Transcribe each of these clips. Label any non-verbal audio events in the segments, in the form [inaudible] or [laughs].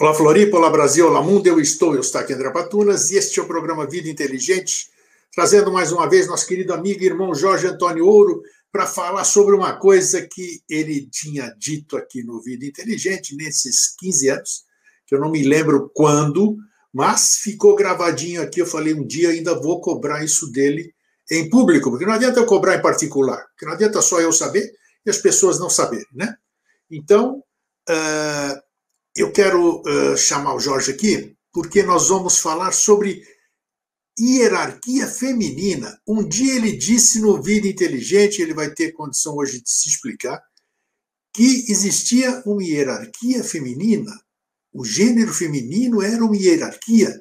Olá Floripa, olá Brasil, olá mundo, eu estou, eu estou aqui André Patunas e este é o programa Vida Inteligente, trazendo mais uma vez nosso querido amigo e irmão Jorge Antônio Ouro para falar sobre uma coisa que ele tinha dito aqui no Vida Inteligente nesses 15 anos, que eu não me lembro quando, mas ficou gravadinho aqui, eu falei um dia ainda vou cobrar isso dele em público, porque não adianta eu cobrar em particular, porque não adianta só eu saber e as pessoas não saberem, né? Então, uh, eu quero uh, chamar o Jorge aqui, porque nós vamos falar sobre hierarquia feminina. Um dia ele disse no Vida Inteligente, ele vai ter condição hoje de se explicar, que existia uma hierarquia feminina. O gênero feminino era uma hierarquia.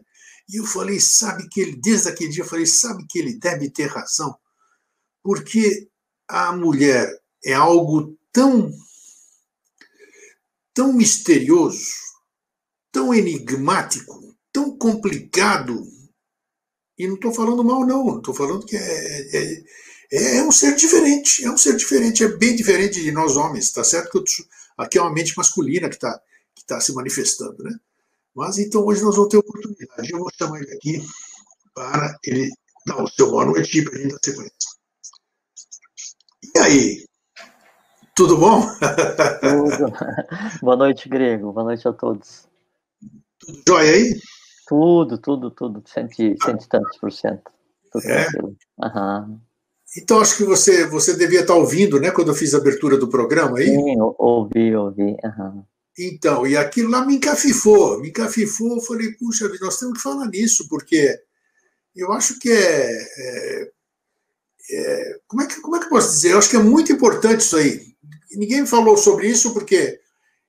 E eu falei, sabe que ele, desde aquele dia, eu falei, sabe que ele deve ter razão. Porque a mulher é algo tão tão misterioso, tão enigmático, tão complicado. E não estou falando mal, não. Estou falando que é, é, é, é, um ser diferente. É um ser diferente, é bem diferente de nós homens. Está certo que aqui é uma mente masculina que está que tá se manifestando, né? Mas então hoje nós vamos ter oportunidade. Eu vou chamar ele aqui para ele dar o seu boa noite para a gente dar sequência. E aí? Tudo bom? Tudo. [laughs] Boa noite, Grego. Boa noite a todos. Tudo jóia aí? Tudo, tudo, tudo. Cento, cento e tantos por cento. Tudo é? Uhum. Então, acho que você, você devia estar ouvindo, né, quando eu fiz a abertura do programa aí? Sim, ouvi, ouvi. Uhum. Então, e aquilo lá me encafifou, me encafifou. Eu falei, puxa, nós temos que falar nisso, porque eu acho que é, é, é. como, é que, como é que eu posso dizer? Eu acho que é muito importante isso aí ninguém falou sobre isso porque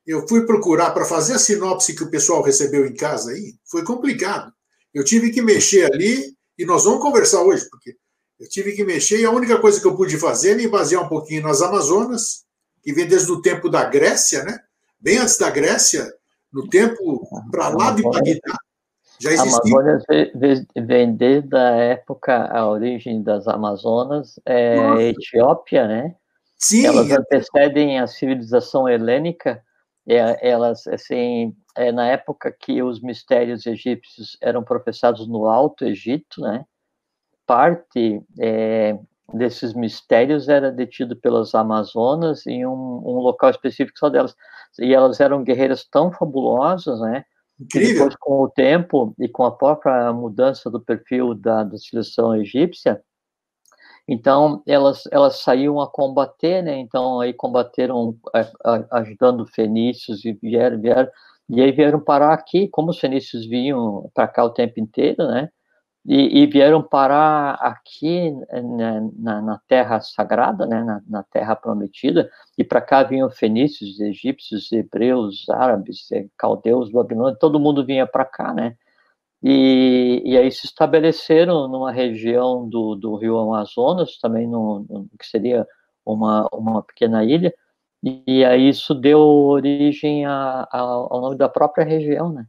eu fui procurar para fazer a sinopse que o pessoal recebeu em casa aí, foi complicado. Eu tive que mexer ali, e nós vamos conversar hoje, porque eu tive que mexer, e a única coisa que eu pude fazer é me basear um pouquinho nas Amazonas, que vem desde o tempo da Grécia, né? Bem antes da Grécia, no tempo para lá de Bagdá, já existia. Amazônia vem desde a época, a origem das Amazonas é Nossa. Etiópia, né? Sim. Elas antecedem a civilização helênica. É, elas, assim, é, na época que os mistérios egípcios eram professados no Alto Egito, né? Parte é, desses mistérios era detido pelas Amazonas em um, um, local específico só delas. E elas eram guerreiras tão fabulosas, né? Incrível. Que depois, com o tempo e com a própria mudança do perfil da, da civilização egípcia, então, elas, elas saíam a combater, né? Então, aí combateram é, ajudando fenícios e vieram, vieram, e aí vieram parar aqui, como os fenícios vinham para cá o tempo inteiro, né? E, e vieram parar aqui né, na, na, terra sagrada, né? Na, na terra prometida, e para cá vinham fenícios, egípcios, hebreus, árabes, é, caldeus, babilônios, todo mundo vinha para cá, né? E, e aí se estabeleceram numa região do, do rio Amazonas, também no, no, que seria uma, uma pequena ilha, e aí isso deu origem a, a, ao nome da própria região, né?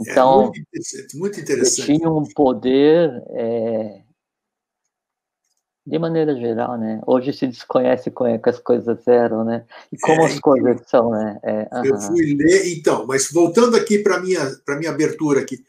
É então, é muito interessante, muito interessante. tinha um poder, é, de maneira geral, né? Hoje se desconhece como que as coisas eram, né? E como é, as coisas são, né? É, eu fui ler, então, mas voltando aqui para minha para minha abertura aqui,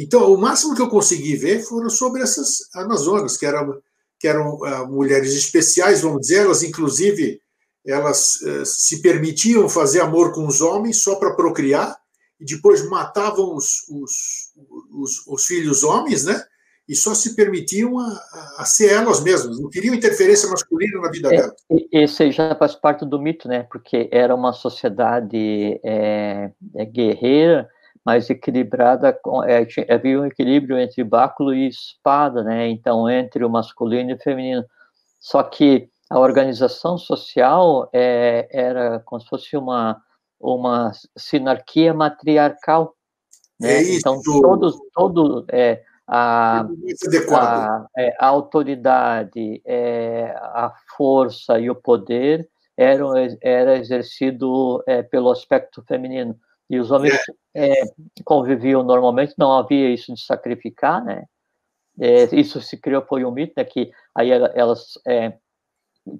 então, o máximo que eu consegui ver foram sobre essas Amazonas, que eram, que eram uh, mulheres especiais, vamos dizer, elas, inclusive, elas uh, se permitiam fazer amor com os homens só para procriar, e depois matavam os, os, os, os, filhos homens, né? E só se permitiam a, a, ser elas mesmas, não queriam interferência masculina na vida é, delas. Esse já faz parte do mito, né? Porque era uma sociedade é, é guerreira, mais equilibrada, é, havia um equilíbrio entre báculo e espada, né? Então, entre o masculino e o feminino. Só que a organização social é, era como se fosse uma, uma sinarquia matriarcal. Né? É isso. Então, todos, todo, é, a, a, é, a, autoridade, é, a força e o poder eram, era exercido é, pelo aspecto feminino. E os homens é. É, conviviam normalmente, não havia isso de sacrificar, né? É, isso se criou, foi um mito, né, que aí elas é,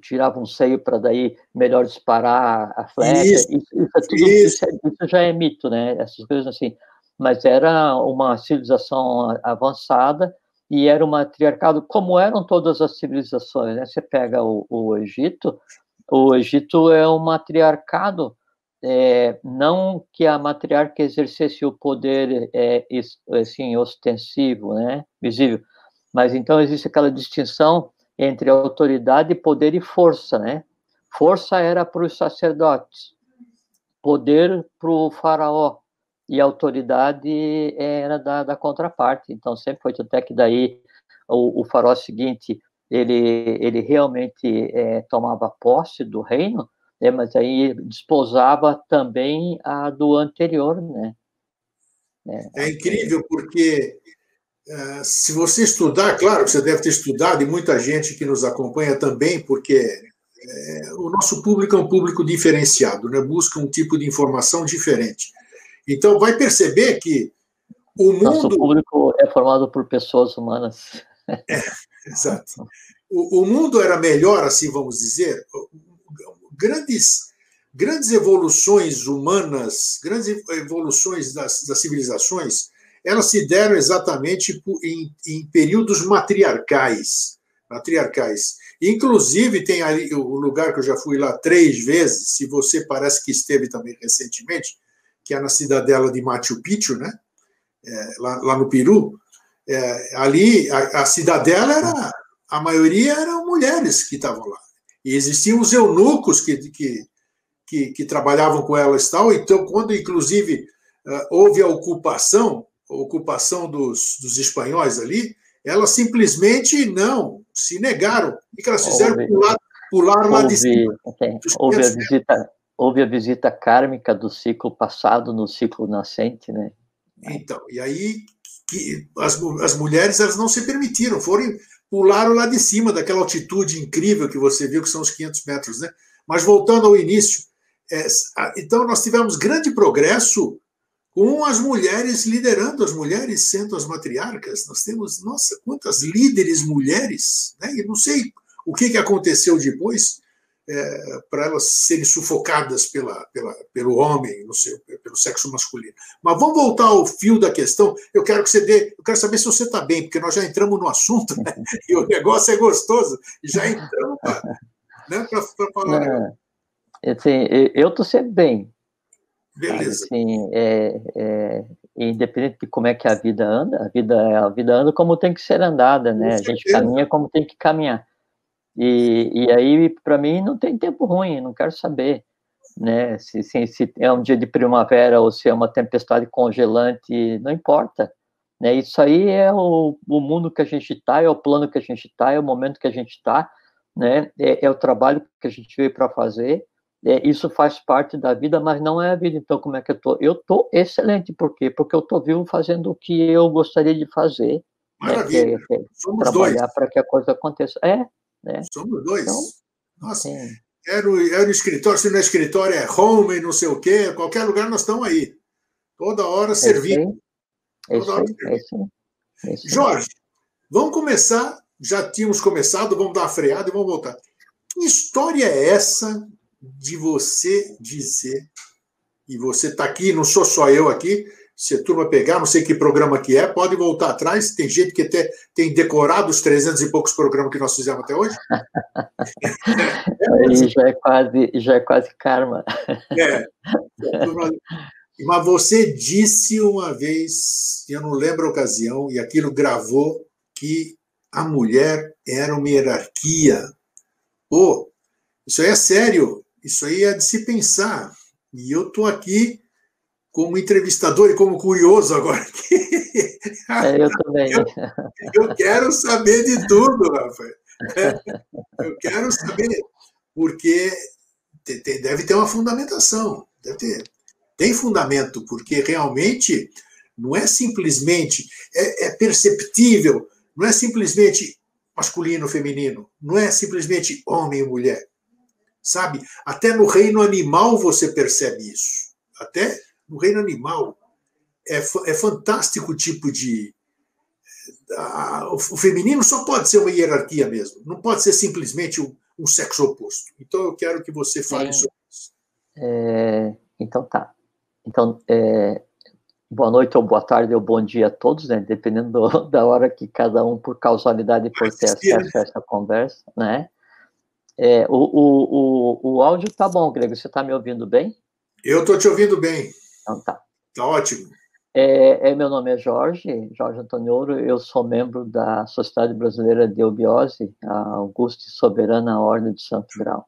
tiravam um seio para daí melhor disparar a flecha. Isso, isso, isso, é tudo, isso. É, isso, já é mito, né? Essas coisas assim. Mas era uma civilização avançada e era um matriarcado, como eram todas as civilizações. Né? Você pega o, o Egito, o Egito é um matriarcado, é, não que a matriarca exercesse o poder é, assim, ostensivo, né? visível, mas então existe aquela distinção entre autoridade, poder e força, né? Força era para os sacerdotes, poder para o faraó, e autoridade era da, da contraparte. Então, sempre foi até que daí o, o faraó seguinte, ele, ele realmente é, tomava posse do reino, né, mas aí desposava também a do anterior, né? É, é incrível, porque uh, se você estudar, claro que você deve ter estudado, e muita gente que nos acompanha também, porque é, o nosso público é um público diferenciado, né? busca um tipo de informação diferente. Então, vai perceber que o mundo. Nosso público é formado por pessoas humanas. [laughs] É, exato. O, o mundo era melhor, assim vamos dizer. Grandes, grandes evoluções humanas, grandes evoluções das, das civilizações, elas se deram exatamente em, em períodos matriarcais. Matriarcais. Inclusive, tem ali o lugar que eu já fui lá três vezes, se você parece que esteve também recentemente, que é na cidadela de Machu Picchu, né? É, lá, lá, no Peru, é, ali a, a, cidadela era a maioria eram mulheres que estavam lá e existiam os eunucos que, que, que, que trabalhavam com elas e tal. Então, quando inclusive uh, houve a ocupação, a ocupação dos, dos espanhóis ali, elas simplesmente não se negaram. O que elas fizeram? Houve, pular, pularam lá de cima. Okay. Houve a visita houve a visita kármica do ciclo passado no ciclo nascente, né? Então, e aí que as, as mulheres elas não se permitiram, foram pularam lá de cima daquela altitude incrível que você viu que são os 500 metros, né? Mas voltando ao início, é, então nós tivemos grande progresso com as mulheres liderando, as mulheres sendo as matriarcas. Nós temos, nossa, quantas líderes mulheres, né? E não sei o que, que aconteceu depois, é, para elas serem sufocadas pela, pela, pelo homem, seu, pelo sexo masculino. Mas vamos voltar ao fio da questão. Eu quero que você dê, eu quero saber se você está bem, porque nós já entramos no assunto né? e o negócio é gostoso. Já entramos para né, falar. É, assim, eu estou sempre bem. Beleza. Assim, é, é, independente de como é que a vida anda, a vida, a vida anda como tem que ser andada, né? A gente caminha como tem que caminhar. E, e aí, para mim, não tem tempo ruim, não quero saber. Né? Se, se, se, é um dia de primavera ou se é uma tempestade congelante, não importa. Né? Isso aí é o, o mundo que a gente está, é o plano que a gente está, é o momento que a gente está, né? é, é o trabalho que a gente veio para fazer. É, isso faz parte da vida, mas não é a vida. Então, como é que eu tô? Eu tô excelente, por quê? Porque eu tô vivo fazendo o que eu gostaria de fazer. Maravilha. Né? Que, é, que é trabalhar para que a coisa aconteça. É, né? Somos dois. Então, Nossa, era, o, era o escritório, se não é escritório, é home, não sei o quê, qualquer lugar nós estamos aí. Toda hora servindo. É isso aí. Jorge, vamos começar. Já tínhamos começado, vamos dar uma freada e vamos voltar. Que história é essa de você dizer, e você está aqui, não sou só eu aqui, se a turma pegar, não sei que programa que é, pode voltar atrás. Tem gente que até tem decorado os 300 e poucos programas que nós fizemos até hoje. Aí já é quase, já é quase karma. É. Mas você disse uma vez, eu não lembro a ocasião, e aquilo gravou, que a mulher era uma hierarquia. Pô, isso aí é sério, isso aí é de se pensar. E eu estou aqui como entrevistador e como curioso agora. É, eu também. Eu, eu, quero saber de tudo, Rafael. Eu quero saber, porque deve ter uma fundamentação. Deve ter. Tem fundamento, porque realmente não é simplesmente, é, é perceptível, não é simplesmente masculino, feminino, não é simplesmente homem e mulher. Sabe? Até no reino animal você percebe isso. Até no reino animal, é, é fantástico o tipo de. A, o feminino só pode ser uma hierarquia mesmo, não pode ser simplesmente um, um sexo oposto. Então, eu quero que você fale é, sobre isso. É, então, tá. Então, é, boa noite ou boa tarde ou bom dia a todos, né? Dependendo do, [laughs] da hora que cada um, por causalidade, por ter acesso a essa conversa, né? É, o, o, o, o áudio tá bom, Grego. Você está me ouvindo bem? Eu estou te ouvindo bem. Então tá. Tá ótimo. É, é, meu nome é Jorge, Jorge Antônio Ouro, eu sou membro da Sociedade Brasileira de Eubiose, a Augusta e Soberana Ordem de Santo Grau.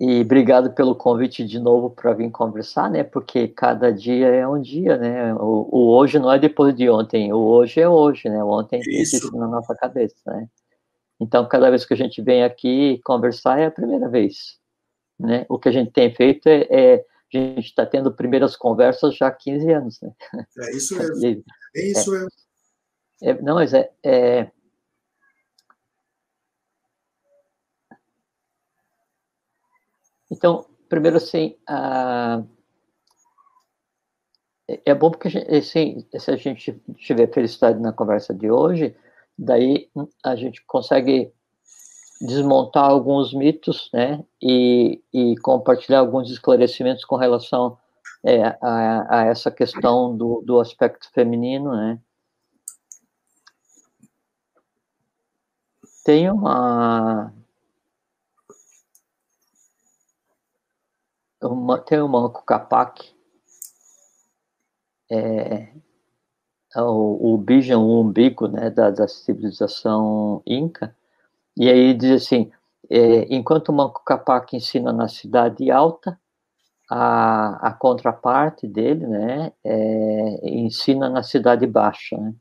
E obrigado pelo convite de novo para vir conversar, né? Porque cada dia é um dia, né? O, o, hoje não é depois de ontem, o hoje é hoje, né? O ontem existe na nossa cabeça, né? Então, cada vez que a gente vem aqui conversar é a primeira vez, né? O que a gente tem feito é, é a gente está tendo primeiras conversas já há 15 anos, né? É isso [laughs] mesmo. É isso mesmo. É, não, mas é, é Então, primeiro, assim, a... é bom porque, assim, se a gente tiver felicidade na conversa de hoje, daí a gente consegue desmontar alguns mitos, né, e, e compartilhar alguns esclarecimentos com relação é, a, a, essa questão do, do aspecto feminino, né. Tem uma uma, tem o Manco Capac, é, é, o, o Bijan, o umbigo né, da, da civilização inca, e aí diz assim, é, enquanto o Manco Capac ensina na cidade alta, a, a contraparte dele, né, é, ensina na cidade baixa, né?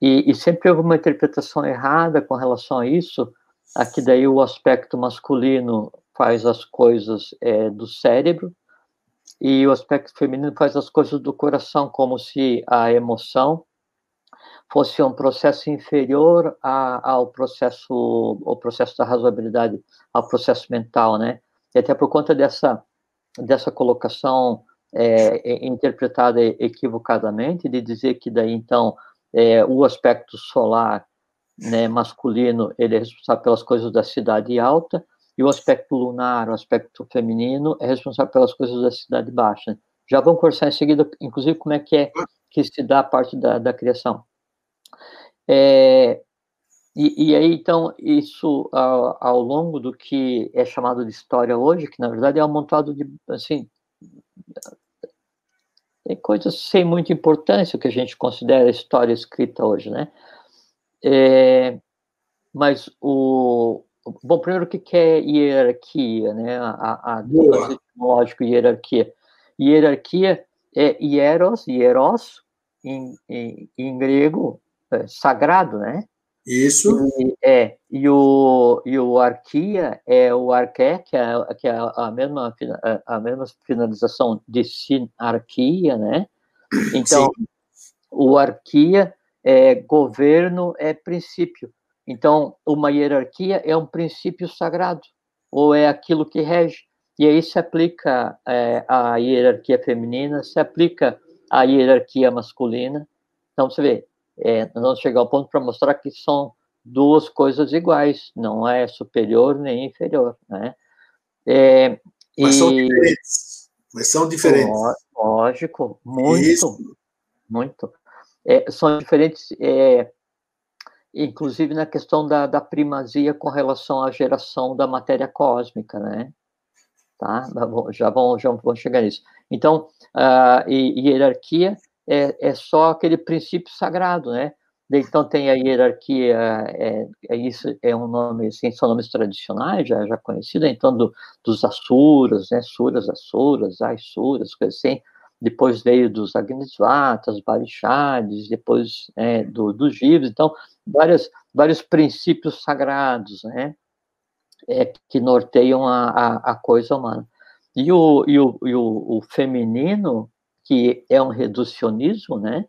E, e, sempre houve uma interpretação errada com relação a isso, aqui daí o aspecto masculino faz as coisas é, do cérebro e o aspecto feminino faz as coisas do coração, como se a emoção fosse um processo inferior a, ao processo, o processo da razoabilidade, ao processo mental, né? E até por conta dessa dessa colocação é, interpretada equivocadamente de dizer que daí então é, o aspecto solar né, masculino ele é responsável pelas coisas da cidade alta e o aspecto lunar, o aspecto feminino, é responsável pelas coisas da cidade baixa. Já vamos conversar em seguida, inclusive, como é que é que se dá a parte da, da criação. É, e, e, aí, então, isso ao, ao, longo do que é chamado de história hoje, que na verdade é um amontado de, assim, tem coisas sem muita importância que a gente considera história escrita hoje, né? É, mas o, Bom, primeiro, o que é hierarquia, né? A, a etimológico hierarquia. Hierarquia é hieros, hieros, em, em, em grego, sagrado, né? Isso. E, é, e o, e o arquia é o arqué, que é, que é a, mesma, a mesma finalização de sinarquia, né? Então, Sim. o arquia é governo, é princípio. Então, uma hierarquia é um princípio sagrado, ou é aquilo que rege. E aí se aplica é, a hierarquia feminina, se aplica a hierarquia masculina. Então, você vê, é, nós vamos chegar ao ponto para mostrar que são duas coisas iguais, não é superior nem inferior, né? É, Mas e... são diferentes. Mas são diferentes. Lógico, muito, Isso. muito. É, são diferentes é, inclusive na questão da, da primazia com relação à geração da matéria cósmica, né? Tá? Já vão, já vão chegar nisso. Então, a hierarquia é, é só aquele princípio sagrado, né? Então tem a hierarquia, é, é, isso é um nome, assim, são nomes tradicionais, já, já conhecidos, então do, dos Asuras, né, Suras, Asuras, coisas assim, depois veio dos Agnisvatas, Barixades, depois é, do, dos Jivas, então, várias, vários princípios sagrados, né, é, que norteiam a, a, a, coisa humana. E o, e, o, e o, o, feminino, que é um reducionismo, né,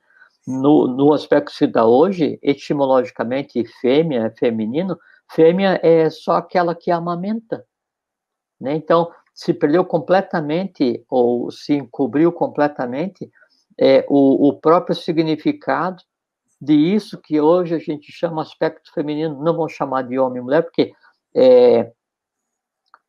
no, no aspecto que se dá hoje, etimologicamente, fêmea feminino, fêmea é só aquela que amamenta, né, então, se perdeu completamente ou se encobriu completamente é, o, o próprio significado de isso que hoje a gente chama aspecto feminino, não vamos chamar de homem e mulher, porque é,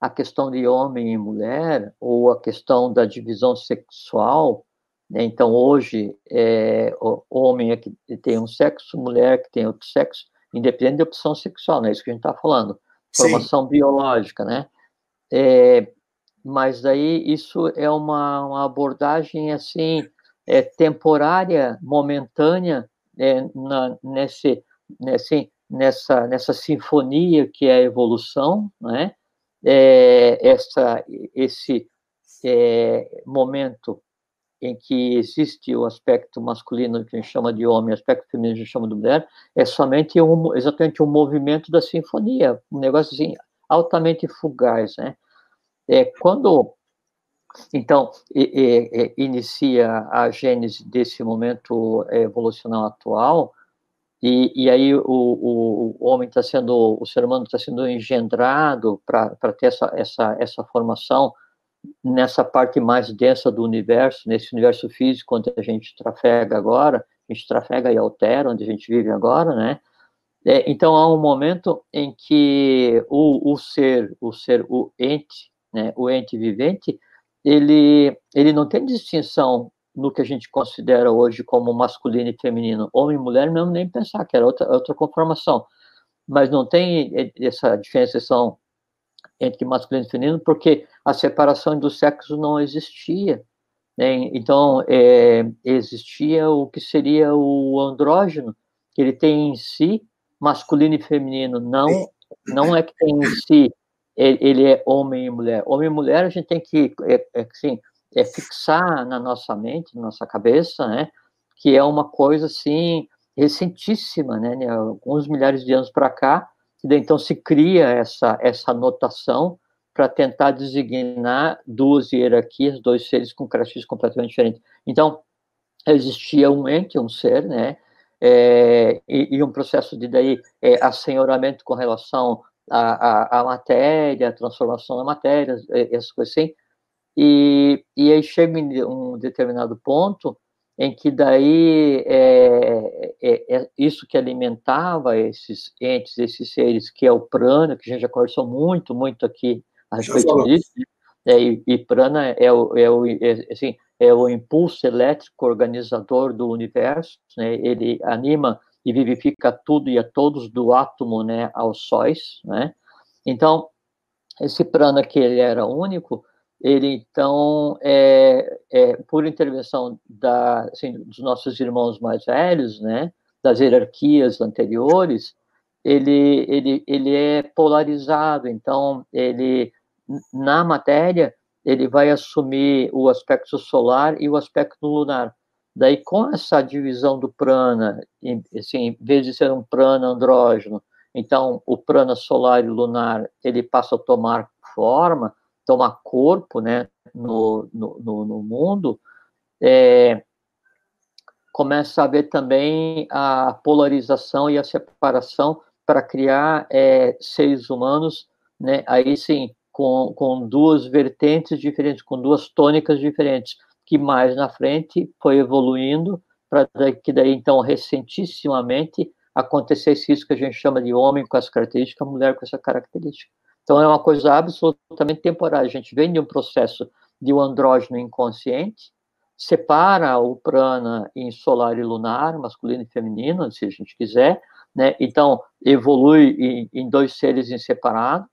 a questão de homem e mulher, ou a questão da divisão sexual? Então hoje é, o homem é que tem um sexo, mulher que tem outro sexo, independente da opção sexual, não é isso que a gente está falando, formação Sim. biológica, né? É, mas daí isso é uma, uma abordagem assim é, temporária, momentânea, é, na, nesse, nesse, nessa, nessa sinfonia que é a evolução, né? É, essa, esse é, momento em que existe o aspecto masculino que a gente chama de homem, o aspecto feminino que a gente chama de mulher, é somente um, exatamente um movimento da sinfonia, um negócio assim altamente fugaz, né? É, quando então inicia a gênese desse momento evolucional atual, e, e aí o, o, o homem está sendo, o ser humano está sendo engendrado para ter essa, essa, essa formação nessa parte mais densa do universo, nesse universo físico onde a gente trafega agora, a gente trafega e altera, onde a gente vive agora, né? É, então há um momento em que o, o ser, o ser, o ente, né, o ente vivente, ele, ele não tem distinção no que a gente considera hoje como masculino e feminino. Homem e mulher, não nem pensar que era outra, outra conformação. Mas não tem essa diferenciação entre masculino e feminino, porque a separação dos sexos não existia. Né? Então, é, existia o que seria o andrógeno, que ele tem em si masculino e feminino, não, não é que tem em si ele é homem e mulher. Homem e mulher a gente tem que, é, é, assim, é fixar na nossa mente, na nossa cabeça, né, que é uma coisa, assim, recentíssima, né, né alguns milhares de anos para cá, então se cria essa, essa notação para tentar designar duas hierarquias, dois seres com características completamente diferentes. Então, existia um ente, um ser, né, é, e, e, um processo de daí é, assenhoramento com relação a matéria, a transformação da matéria, essas coisas assim. E, e aí chega em um determinado ponto em que daí é, é, é, isso que alimentava esses entes, esses seres, que é o prana, que a gente já conversou muito, muito aqui a respeito disso, né? e, e, prana é o, é o, é, assim, é o impulso elétrico organizador do universo, né? ele anima e vivifica tudo e a todos do átomo, né, aos sóis, né? Então, esse prana que ele era único, ele então, é, é, por intervenção da, assim, dos nossos irmãos mais velhos, né, das hierarquias anteriores, ele, ele, ele é polarizado, então, ele, na matéria, ele vai assumir o aspecto solar e o aspecto lunar. Daí, com essa divisão do prana, assim, em vez de ser um prana andrógeno, então o prana solar e lunar, ele passa a tomar forma, tomar corpo, né, no, no, no mundo, é, começa a haver também a polarização e a separação para criar é, seres humanos, né, aí sim, com, com duas vertentes diferentes, com duas tônicas diferentes que mais na frente foi evoluindo para que daí então recentissimamente acontecesse isso que a gente chama de homem com essa característica, mulher com essa característica. Então é uma coisa absolutamente temporária. A gente vem de um processo de um andrógeno inconsciente, separa o prana em solar e lunar, masculino e feminino, se a gente quiser, né? Então evolui em, em dois seres em separado,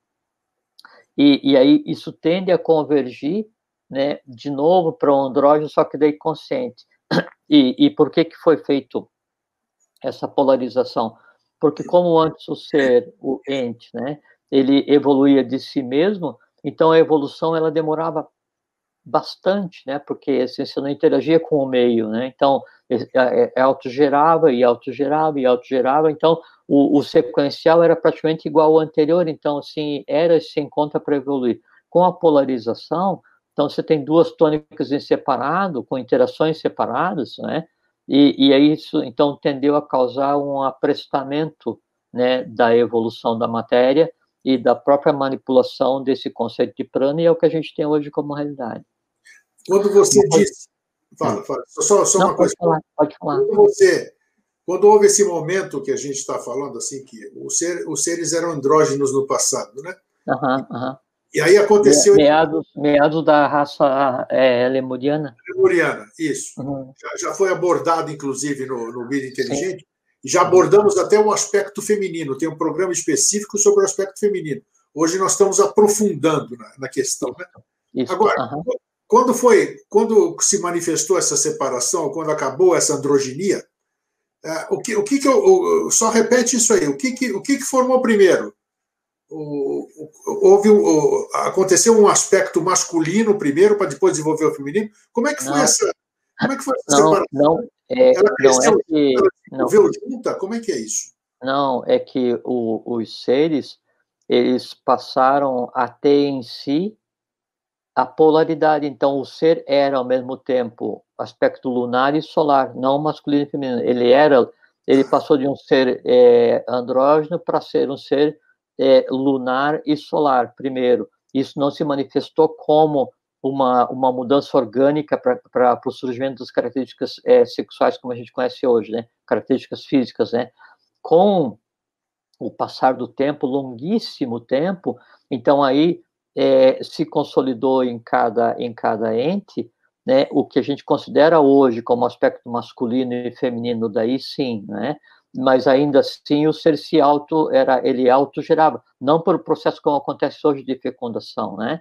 e, e aí isso tende a convergir né, de novo para o andrógeno, só que daí consciente. [coughs] E, e por que, que foi feito essa polarização? Porque como antes o ser, o ente, né, ele evoluía de si mesmo, então a evolução ela demorava bastante, né, porque assim, você não interagia com o meio, né, então é, é, autogerava e autogerava e autogerava, então o, o sequencial era praticamente igual ao anterior, então assim, era sem conta para evoluir. Com a polarização, então, você tem duas tônicas em separado, com interações separadas, né? E, e aí isso, então, tendeu a causar um aprestamento, né, da evolução da matéria e da própria manipulação desse conceito de prana, e é o que a gente tem hoje como realidade. Quando você diz... Fala, fala. Só, só Não, uma coisa. Falar, pode falar. Quando você quando houve esse momento que a gente está falando, assim, que os, ser, os seres eram andrógenos no passado, né? Aham, uhum, aham. Uhum. E aí aconteceu. Meados, meados da raça é, lemuriana. Lemuriana, isso. Uhum. Já, já, foi abordado, inclusive, no, no Vida Inteligente. Sim. Já abordamos até o aspecto feminino. Tem um programa específico sobre o aspecto feminino. Hoje nós estamos aprofundando na, na questão. Né? Isso. Agora, uhum. quando foi, quando se manifestou essa separação, quando acabou essa androginia, é, o que, o que, que eu, só repete isso aí? O que, que, o que, que formou primeiro? o, houve o, aconteceu um aspecto masculino primeiro para depois desenvolver o feminino. Como é que foi não, essa? Como é que foi essa não, separação? Não, é, ela cresceu, não é que, ela desenvolveu junta? Como é que é isso? Não, é que o, os seres eles passaram a ter em si a polaridade. Então, o ser era ao mesmo tempo aspecto lunar e solar, não masculino e feminino. Ele era, ele passou de um ser é, andrógeno para ser um ser é, lunar e solar, primeiro. Isso não se manifestou como uma, uma mudança orgânica para o surgimento das características é, sexuais como a gente conhece hoje, né? Características físicas, né? Com o passar do tempo, longuíssimo tempo, então aí é, se consolidou em cada, em cada ente né, o que a gente considera hoje como aspecto masculino e feminino, daí sim, né? mas ainda assim o ser se auto era ele autogerava, não por processo como acontece hoje de fecundação, né?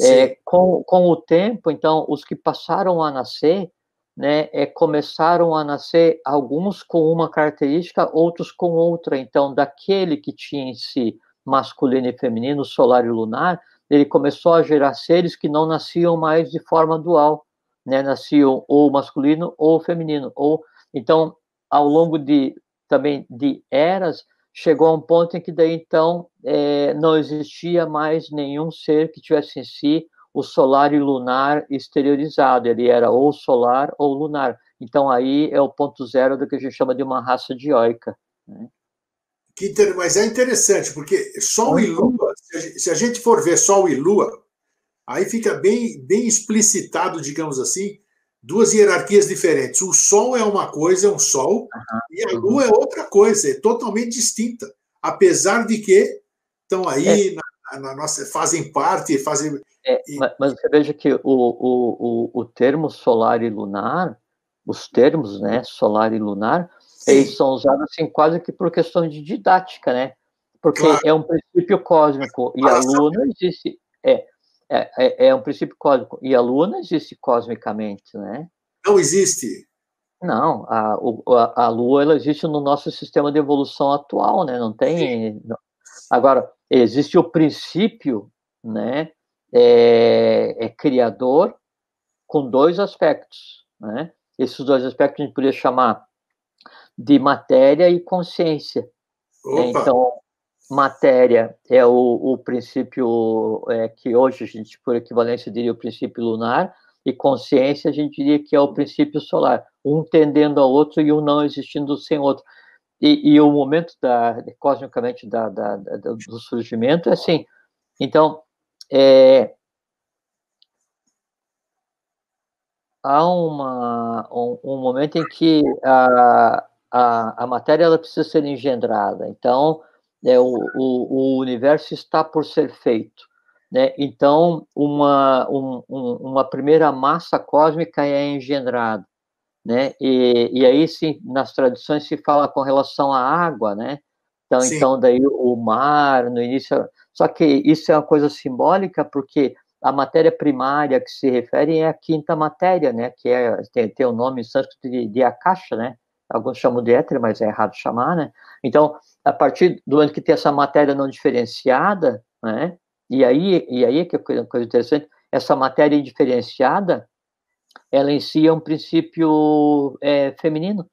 É, com, com o tempo, então, os que passaram a nascer, né, é, começaram a nascer alguns com uma característica, outros com outra. Então, daquele que tinha em si masculino e feminino, solar e lunar, ele começou a gerar seres que não nasciam mais de forma dual, né? Nasciam ou masculino ou feminino. Ou então, ao longo de também de eras, chegou a um ponto em que daí então é, não existia mais nenhum ser que tivesse em si o solar e lunar exteriorizado, ele era ou solar ou lunar. Então aí é o ponto zero do que a gente chama de uma raça dioica. Né? Que inter... Mas é interessante, porque Sol e Lua, se a gente for ver Sol e Lua, aí fica bem, bem explicitado, digamos assim, duas hierarquias diferentes. O Sol é uma coisa, é um Sol, uhum. e a Lua é outra coisa, é totalmente distinta. Apesar de que estão aí, é. na, na, nossa, fazem parte, fazem. É, mas, mas você veja que o, o, o, o termo solar e lunar, os termos, né, solar e lunar, Sim. eles são usados assim quase que por questão de didática, né? Porque claro. é um princípio cósmico e a Lua não existe. É, é, é, é, um princípio cósmico. E a Lua não existe cosmicamente, né? Não existe. Não, a, a, a Lua ela existe no nosso sistema de evolução atual, né? Não tem. Não. Agora, existe o princípio, né? É, é, criador com dois aspectos, né? Esses dois aspectos a gente poderia chamar de matéria e consciência. Né? Então, matéria é o, o princípio é, que hoje a gente, por equivalência, diria o princípio lunar, e consciência a gente diria que é o princípio solar, um tendendo ao outro e um não existindo sem outro. E, e o momento da, cosmicamente da, da, da, do surgimento é assim. Então, é, há uma, um, um, momento em que a, a, a matéria ela precisa ser engendrada. Então, né, o, o, o universo está por ser feito. Né? Então, uma, um, uma primeira massa cósmica é engendrada. Né? E, e aí, sim, nas tradições se fala com relação à água, né? Então, então, daí o mar, no início... Só que isso é uma coisa simbólica, porque a matéria primária que se refere é a quinta matéria, né? Que é, tem, tem o nome em sânscrito de, de Akasha, né? Alguns chamam de éter, mas é errado chamar, né? Então, a partir do ano que tem essa matéria não diferenciada, né? E aí, e aí é que é uma coisa interessante, essa matéria indiferenciada, ela em si é um princípio é, feminino.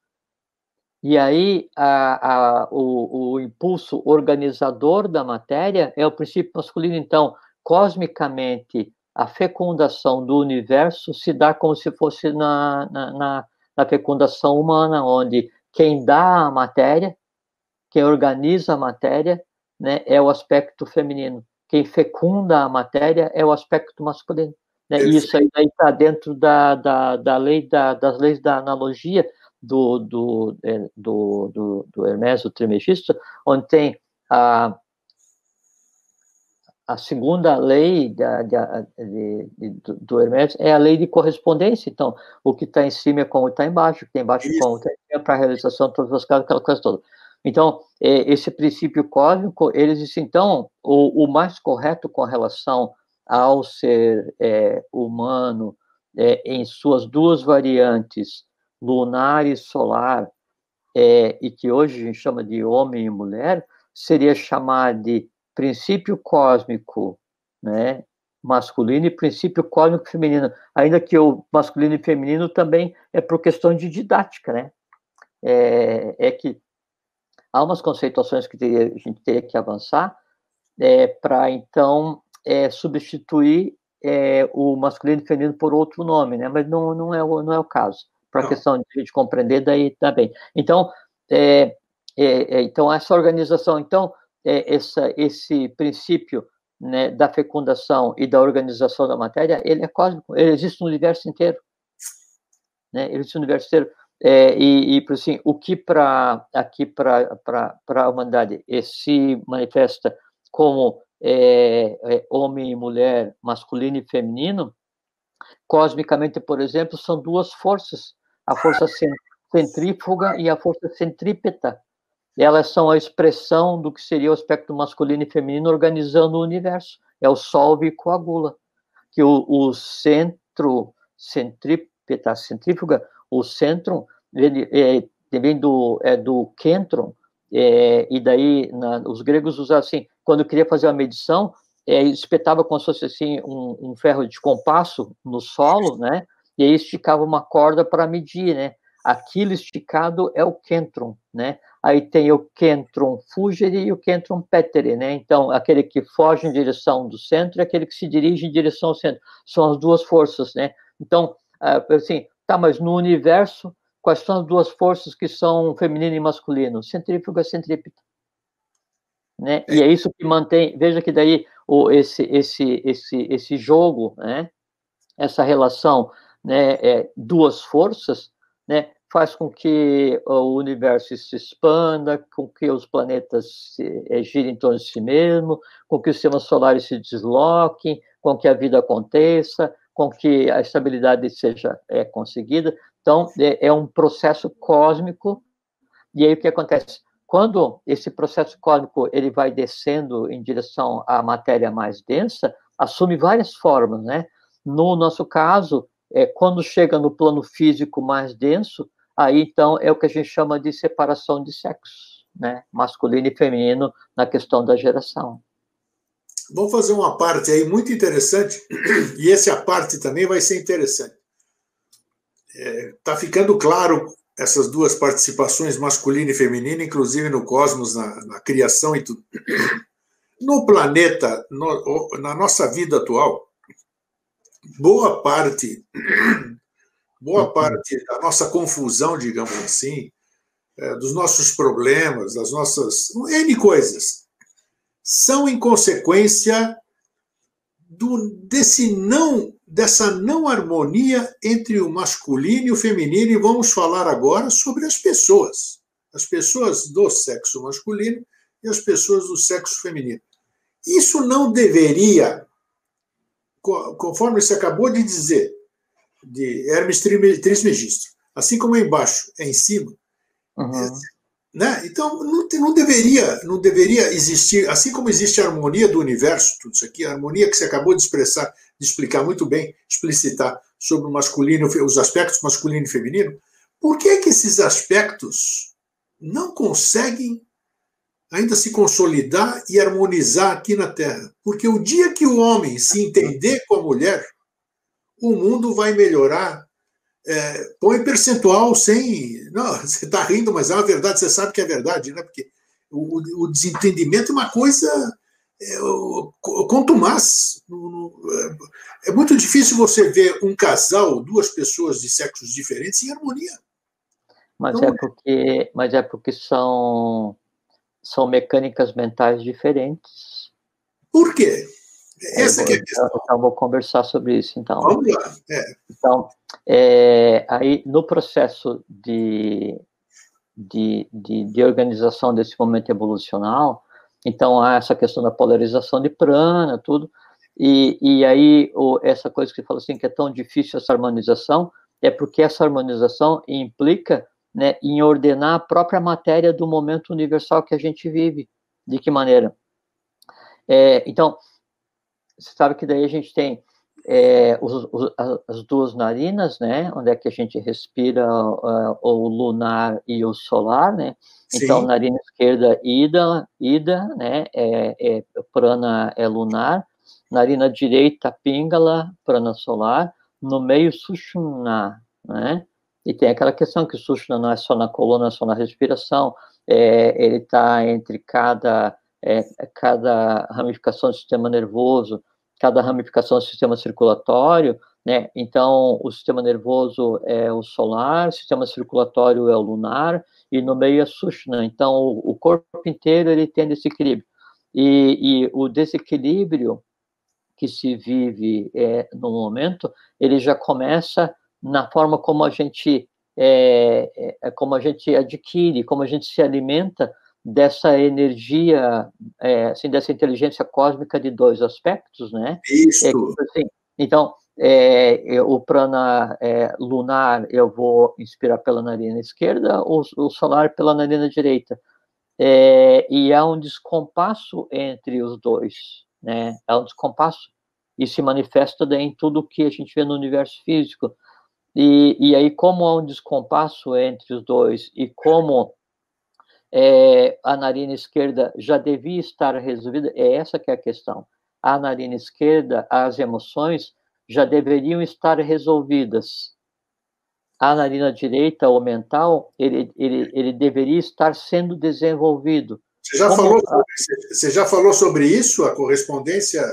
E aí a, a, o, o impulso organizador da matéria é o princípio masculino. Então, cosmicamente, a fecundação do universo se dá como se fosse na, na, na, na fecundação humana, onde quem dá a matéria quem organiza a matéria né, é o aspecto feminino. Quem fecunda a matéria é o aspecto masculino. Né? Isso aí está dentro da, da, da lei da, das leis da analogia, do, do, é, do, do, do Hermes, o onde tem a, a segunda lei da, de, de, do Hermes é a lei de correspondência. Então, o que está em cima é como está embaixo, o que está embaixo é como está em cima para a realização de todas as casas, aquela coisa toda. Então, é, esse princípio cósmico, eles dizem, então, o, o mais correto com relação ao ser é, humano, é, em suas duas variantes, lunar e solar, é, e que hoje a gente chama de homem e mulher, seria chamar de princípio cósmico, né, masculino e princípio cósmico feminino, ainda que o masculino e feminino também é por questão de didática, né? É, é que há umas conceituações que teria, a gente teria que avançar é, para então é, substituir é, o masculino e feminino por outro nome, né? Mas não, não, é, o, não é o caso. Para a questão de gente compreender, daí tá bem. Então, é, é então essa organização, então, é, essa, esse princípio né, da fecundação e da organização da matéria, ele é cósmico, ele existe no universo inteiro. Né? Ele existe no universo inteiro. É, e, e assim, o que para aqui para a humanidade se manifesta como é, é, homem e mulher, masculino e feminino, cosmicamente, por exemplo, são duas forças, a força centrífuga e a força centrípeta. Elas são a expressão do que seria o aspecto masculino e feminino organizando o universo. É o Sol e coagula. Que o, o centro, centrípeta, centrífuga, o centro, vem, é, vem do, é do kentron, é, e daí na, os gregos usavam assim, quando queria fazer uma medição, é, espetava como se fosse assim um, um, ferro de compasso no solo, né? E aí esticava uma corda para medir, né? Aquilo esticado é o kentron, né? Aí tem o kentron fugere e o kentron petere, né? Então, aquele que foge em direção do centro e aquele que se dirige em direção ao centro. São as duas forças, né? Então, ah, assim, tá, mas no universo Quais são as duas forças que são feminino e masculino? Centrífuga e centrípeta. Né? E é isso que mantém. Veja que daí o, esse, esse, esse, esse jogo, né? essa relação, né? É, duas forças, né? Faz com que o universo se expanda, com que os planetas é, girem em torno de si mesmo, com que os sistemas solares se desloquem, com que a vida aconteça, com que a estabilidade seja é, conseguida. Então, é, é um processo cósmico, e aí o que acontece? Quando esse processo cósmico ele vai descendo em direção à matéria mais densa, assume várias formas, né? No nosso caso, é, quando chega no plano físico mais denso, aí então é o que a gente chama de separação de sexos, né? Masculino e feminino na questão da geração. Vamos fazer uma parte aí muito interessante, [clears throat] e essa parte também vai ser interessante está é, tá ficando claro essas duas participações masculina e feminina, inclusive no cosmos, na, na criação e tudo. [clears throat] No planeta, no, na nossa vida atual, boa parte, [clears throat] boa parte da nossa confusão, digamos assim, é, dos nossos problemas, das nossas N coisas, são em consequência do, desse não dessa não harmonia entre o masculino e o feminino, e vamos falar agora sobre as pessoas, as pessoas do sexo masculino e as pessoas do sexo feminino. Isso não deveria, conforme você acabou de dizer, de Hermes Trismegisto, assim como é embaixo é em cima, uhum. Né? Então, não, não, deveria, não deveria existir, assim como existe a harmonia do universo, tudo isso aqui, a harmonia que você acabou de expressar, de explicar muito bem, explicitar sobre o masculino, os aspectos masculino e feminino, por que, que esses aspectos não conseguem ainda se consolidar e harmonizar aqui na Terra? Porque o dia que o homem se entender com a mulher, o mundo vai melhorar é, põe percentual sem. [laughs] Não, você está rindo, mas é uma verdade, você sabe que é verdade, né? Porque o, o desentendimento é uma coisa é, contumaz. É, é muito difícil você ver um casal, duas pessoas de sexos diferentes em harmonia. Mas então, é porque, mas é porque são, são mecânicas mentais diferentes. Por quê? Essa que é a questão. Então, vou conversar sobre isso, então. Vamos lá. É. Então, é, aí, no processo de, de, de, de, organização desse momento evolucional, então há essa questão da polarização de prana, tudo, e, e aí o, essa coisa que falou assim, que é tão difícil essa harmonização, é porque essa harmonização implica né, em ordenar a própria matéria do momento universal que a gente vive. De que maneira? É, então, você sabe que daí a gente tem é, os, os, as duas narinas, né, onde é que a gente respira uh, o lunar e o solar, né, Sim. então narina esquerda ida, ida, né, é, é, prana é lunar, narina direita pingala, prana solar, no meio sushumna, né, e tem aquela questão que o sushumna não é só na coluna, é só na respiração, é, ele está entre cada é, cada ramificação do sistema nervoso, cada ramificação do sistema circulatório, né? Então, o sistema nervoso é o solar, o sistema circulatório é o lunar, e no meio é Sushna. Então, o, o corpo inteiro ele tem desequilíbrio. E, e, o desequilíbrio que se vive é, no momento, ele já começa na forma como a gente é, é, como a gente adquire, como a gente se alimenta dessa energia, é, assim, dessa inteligência cósmica de dois aspectos, né? Isso. É, assim, então, é, o prana é, lunar eu vou inspirar pela narina esquerda, o, o solar pela narina direita. É, e há um descompasso entre os dois, né? Há um descompasso e se manifesta em tudo que a gente vê no universo físico. E, e aí, como há um descompasso entre os dois e como é, a narina esquerda já devia estar resolvida, é essa que é a questão. A narina esquerda, as emoções já deveriam estar resolvidas. A narina direita, o mental, ele, ele, ele deveria estar sendo desenvolvido. Você já, falou sobre, você já falou sobre isso, a correspondência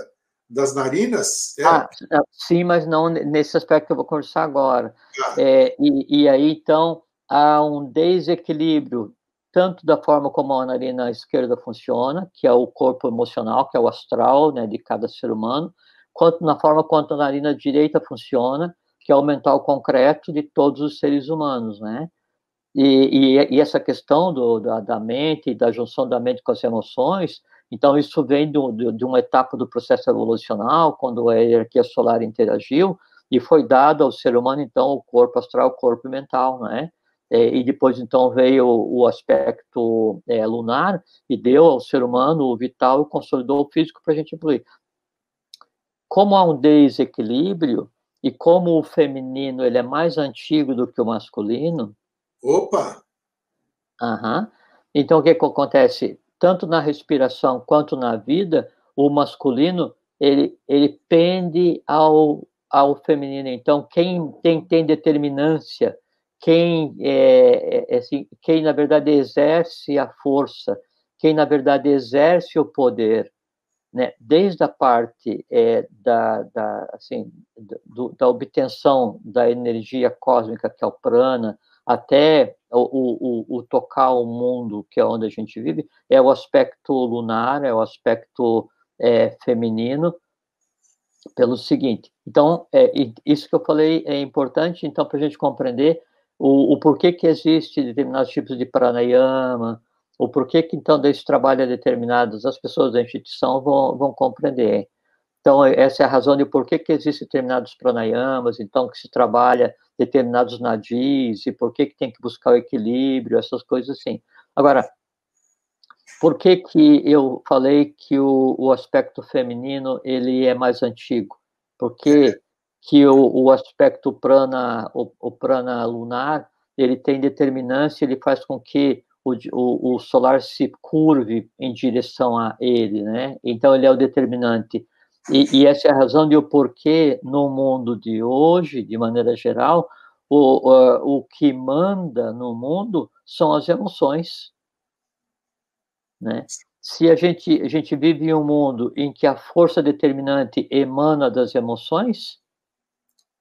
das narinas? É. Ah, sim, mas não nesse aspecto que eu vou conversar agora. Ah. É, e, e aí, então, há um desequilíbrio tanto da forma como a narina esquerda funciona, que é o corpo emocional, que é o astral, né, de cada ser humano, quanto na forma quanto a narina direita funciona, que é o mental concreto de todos os seres humanos, né? E, e, e essa questão do, da, da, mente, da junção da mente com as emoções, então isso vem do, do, de uma etapa do processo evolucional, quando a hierarquia solar interagiu, e foi dado ao ser humano, então, o corpo astral, o corpo mental, né? É, e depois então veio o, aspecto é, lunar e deu ao ser humano o vital e consolidou o físico para a gente evoluir. Como há um desequilíbrio e como o feminino ele é mais antigo do que o masculino. Opa! Aham. Então o que, que acontece? Tanto na respiração quanto na vida, o masculino ele, ele pende ao, ao feminino. Então quem tem, tem determinância quem, é, é, assim, quem na verdade exerce a força, quem na verdade exerce o poder, né, desde a parte é, da, da, assim, do, da obtenção da energia cósmica, que é o prana, até o, o, o, tocar o mundo, que é onde a gente vive, é o aspecto lunar, é o aspecto é, feminino, pelo seguinte. Então, é, isso que eu falei é importante, então, para a gente compreender o, o porquê que existe determinados tipos de pranayama, o porquê que então desse trabalho é determinados, as pessoas da instituição vão, vão compreender. Então, essa é a razão de por que, existem determinados pranayamas, então, que se trabalha determinados nadis, e por que, que tem que buscar o equilíbrio, essas coisas assim. Agora, por que, que eu falei que o, o aspecto feminino ele é mais antigo? Porque que o, o aspecto prana, o, o, prana lunar, ele tem determinância, ele faz com que o, o, o, solar se curve em direção a ele, né? Então ele é o determinante. E, e essa é a razão de o porquê no mundo de hoje, de maneira geral, o, o, o que manda no mundo são as emoções, né? Se a gente, a gente vive em um mundo em que a força determinante emana das emoções,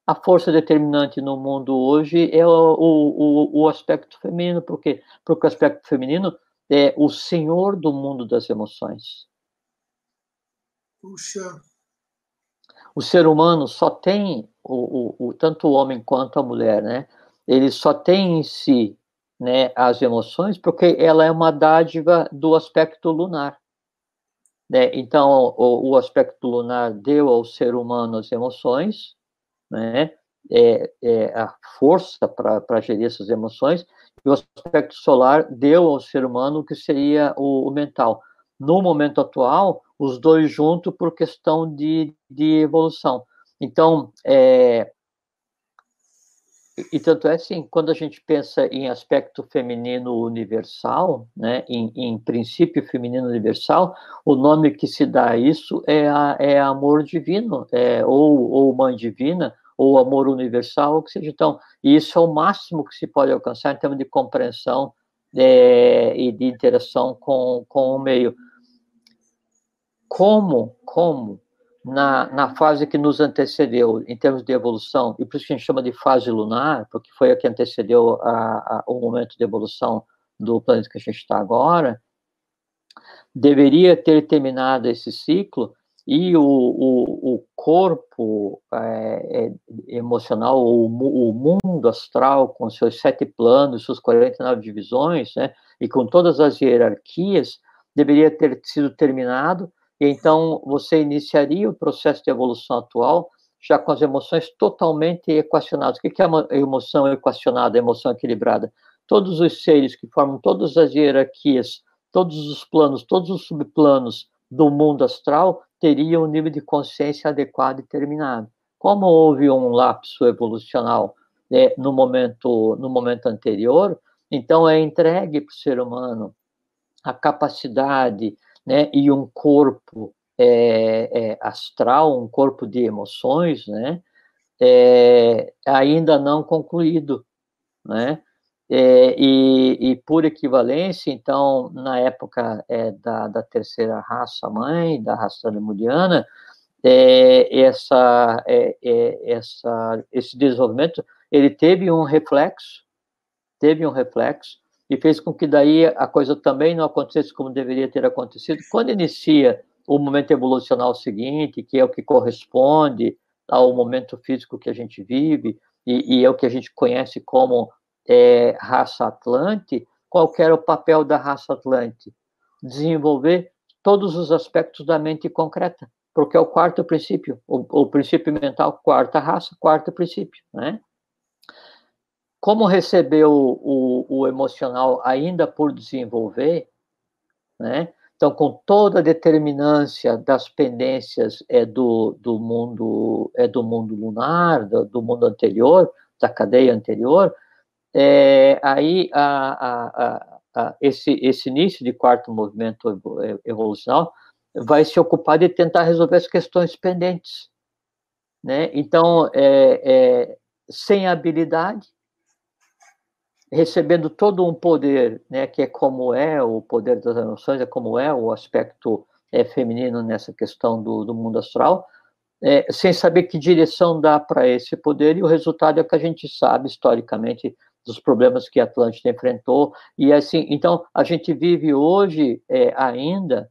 a força determinante no mundo hoje é o, o, o aspecto feminino, porque, porque o aspecto feminino é o senhor do mundo das emoções. Puxa. O ser humano só tem, o, o, o, tanto o homem quanto a mulher, né? Ele só tem em si né, as emoções porque ela é uma dádiva do aspecto lunar. Né? Então, o, o aspecto lunar deu ao ser humano as emoções, né? É, é a força para gerir essas emoções, e o aspecto solar deu ao ser humano o que seria o, o mental. No momento atual, os dois juntos por questão de, de evolução. Então, é, e tanto é assim, quando a gente pensa em aspecto feminino universal, né, em, em, princípio feminino universal, o nome que se dá a isso é, a, é amor divino, é, ou, ou mãe divina, ou amor universal, ou que seja. Então, isso é o máximo que se pode alcançar em termos de compreensão é, e de interação com, com o meio. Como, como na, na fase que nos antecedeu em termos de evolução, e por isso que a gente chama de fase lunar, porque foi a que antecedeu a, a, o momento de evolução do planeta que a gente está agora, deveria ter terminado esse ciclo e o, o, o corpo é, é, emocional, o, o, mundo astral, com seus sete planos, suas 49 divisões, né, e com todas as hierarquias, deveria ter sido terminado e então você iniciaria o processo de evolução atual já com as emoções totalmente equacionadas. O que é uma emoção equacionada, emoção equilibrada? Todos os seres que formam todas as hierarquias, todos os planos, todos os subplanos do mundo astral teriam um nível de consciência adequado e terminado. Como houve um lapso evolucional né, no momento no momento anterior, então é entregue para o ser humano a capacidade né, e um corpo é, é, astral, um corpo de emoções, né, é, ainda não concluído, né, é, e, e, por equivalência, então, na época é, da, da, terceira raça mãe, da raça lemuriana, é, essa, essa, esse desenvolvimento, ele teve um reflexo, teve um reflexo, e fez com que daí a coisa também não acontecesse como deveria ter acontecido. Quando inicia o momento evolucional seguinte, que é o que corresponde ao momento físico que a gente vive, e, e é o que a gente conhece como é, raça Atlante, qual era o papel da raça Atlante? Desenvolver todos os aspectos da mente concreta, porque é o quarto princípio, o, o princípio mental, quarta raça, quarto princípio, né? Como recebeu o, o, emocional ainda por desenvolver, né? Então, com toda a determinância das pendências é do, do mundo é do mundo lunar, do, do mundo anterior, da cadeia anterior, é, aí a, a, a, esse, esse início de quarto movimento evolucional vai se ocupar de tentar resolver as questões pendentes, né? Então, é, é sem habilidade, recebendo todo um poder, né, que é como é o poder das emoções, é como é o aspecto é, feminino nessa questão do, do mundo astral, é, sem saber que direção dá para esse poder, e o resultado é o que a gente sabe historicamente dos problemas que a Atlântida enfrentou, e assim, então, a gente vive hoje é, ainda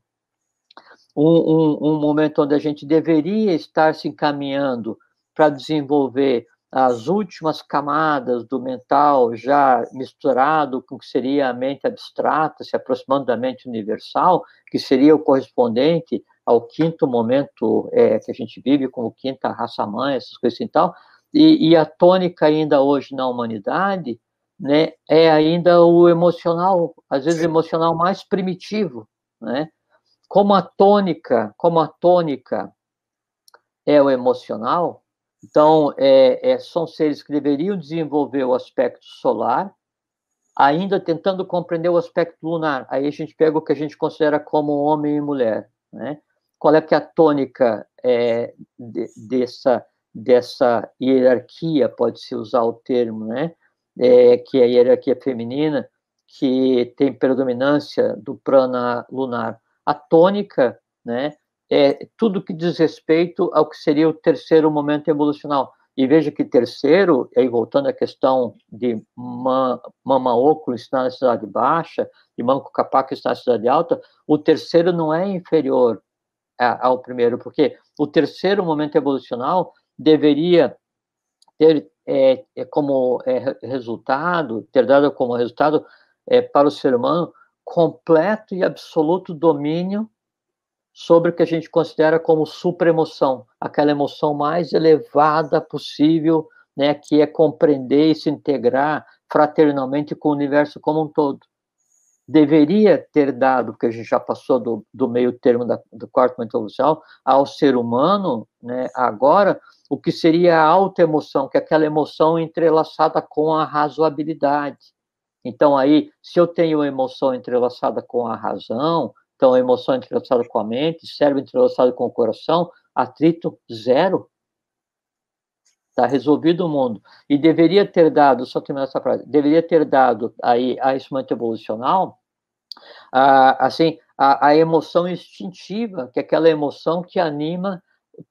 um, um, um momento onde a gente deveria estar se encaminhando para desenvolver as últimas camadas do mental já misturado com o que seria a mente abstrata, se aproximando da mente universal, que seria o correspondente ao quinto momento é, que a gente vive, como quinta raça-mãe, essas coisas assim e tal, e, e, a tônica ainda hoje na humanidade, né, é ainda o emocional, às vezes emocional mais primitivo, né, como a tônica, como a tônica é o emocional, então, é, é, são seres que deveriam desenvolver o aspecto solar, ainda tentando compreender o aspecto lunar. Aí a gente pega o que a gente considera como homem e mulher. Né? Qual é que é a tônica é, de, dessa, dessa hierarquia, pode-se usar o termo, né? É, que é a hierarquia feminina, que tem predominância do prana lunar. A tônica, né, é tudo que diz respeito ao que seria o terceiro momento evolucional. E veja que terceiro, aí voltando à questão de Mama Oco está na cidade baixa e Manco Capac está na cidade alta, o terceiro não é inferior ao primeiro, porque o terceiro momento evolucional deveria ter é, é como é, resultado, ter dado como resultado é, para o ser humano completo e absoluto domínio sobre o que a gente considera como supraemoção, aquela emoção mais elevada possível, né, que é compreender e se integrar fraternalmente com o universo como um todo. Deveria ter dado, porque a gente já passou do, do meio termo da, do quarto momento evolucional, ao ser humano, né, agora, o que seria a alta emoção, que é aquela emoção entrelaçada com a razoabilidade. Então, aí, se eu tenho uma emoção entrelaçada com a razão, então, a emoção entrelaçada com a mente, cérebro entrelaçado com o coração, atrito zero. Está resolvido o mundo. E deveria ter dado, só terminar essa frase, deveria ter dado aí a esse momento evolucional, a, assim, a, a emoção instintiva, que é aquela emoção que anima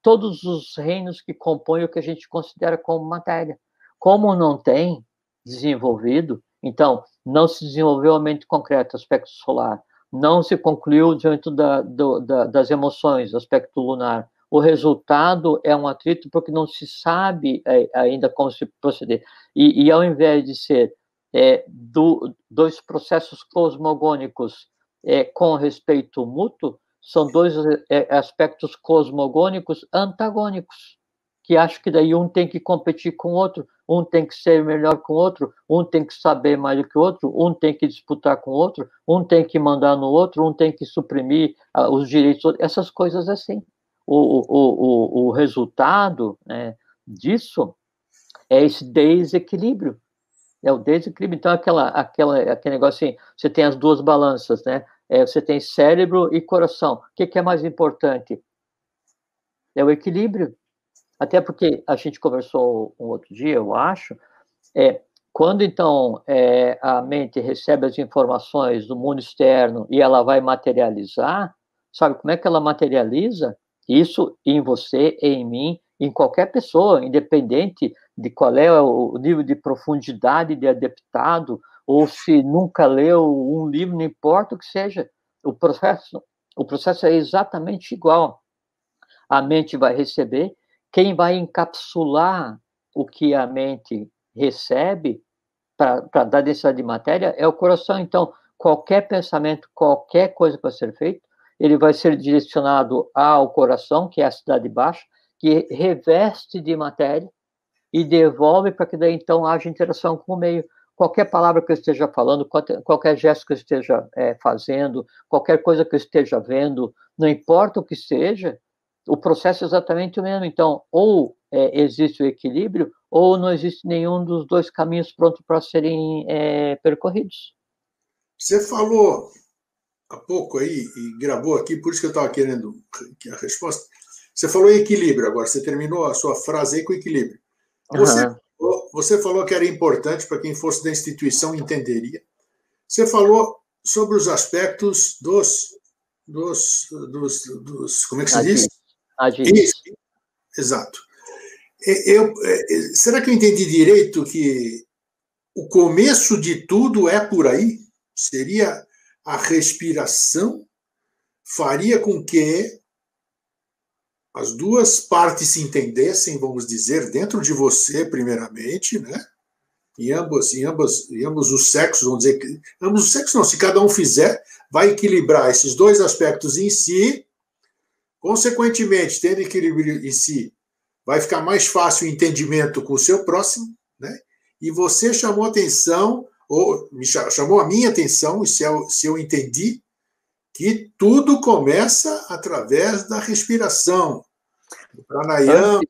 todos os reinos que compõem o que a gente considera como matéria. Como não tem desenvolvido, então não se desenvolveu a mente concreta, aspecto solar, não se concluiu diante da, do, da, das emoções, aspecto lunar. O resultado é um atrito porque não se sabe é, ainda como se proceder. E, e, ao invés de ser é, do, dois processos cosmogônicos é, com respeito mútuo, são dois é, aspectos cosmogônicos antagônicos que acho que daí um tem que competir com o outro, um tem que ser melhor com o outro, um tem que saber mais do que o outro, um tem que disputar com o outro, um tem que mandar no outro, um tem que suprimir uh, os direitos, essas coisas assim. O, o, o, o resultado né, disso é esse desequilíbrio. É o desequilíbrio. Então, aquela, aquela, aquele negócio assim, você tem as duas balanças, né? É, você tem cérebro e coração. O que, que é mais importante? É o equilíbrio. Até porque a gente conversou um outro dia, eu acho, é, quando então é, a mente recebe as informações do mundo externo e ela vai materializar, sabe como é que ela materializa? Isso em você, em mim, em qualquer pessoa, independente de qual é o nível de profundidade de adeptado, ou se nunca leu um livro, não importa o que seja, o processo, o processo é exatamente igual. A mente vai receber quem vai encapsular o que a mente recebe para dar densidade de matéria é o coração. Então, qualquer pensamento, qualquer coisa para ser feito, ele vai ser direcionado ao coração, que é a cidade baixa, que reveste de matéria e devolve para que daí então haja interação com o meio. Qualquer palavra que eu esteja falando, qualquer gesto que eu esteja é, fazendo, qualquer coisa que eu esteja vendo, não importa o que seja, o processo é exatamente o mesmo. Então, ou é, existe o equilíbrio, ou não existe nenhum dos dois caminhos prontos para serem é, percorridos. Você falou há pouco aí, e gravou aqui, por isso que eu estava querendo a resposta. Você falou equilíbrio agora, você terminou a sua frase aí com equilíbrio. Você, uhum. falou, você falou que era importante para quem fosse da instituição entenderia. Você falou sobre os aspectos dos, dos, dos, dos como é que se diz? Isso, exato. Eu, é, será que eu entendi direito que o começo de tudo é por aí? Seria a respiração faria com que as duas partes se entendessem, vamos dizer, dentro de você, primeiramente, né? Em ambos, em ambos, em ambos os sexos, vamos dizer que ambos os sexos não, se cada um fizer, vai equilibrar esses dois aspectos em si Consequentemente, tendo equilíbrio em si, vai ficar mais fácil o entendimento com o seu próximo, né? E você chamou atenção, ou me chamou a minha atenção, se eu, se eu entendi, que tudo começa através da respiração, do pranayama,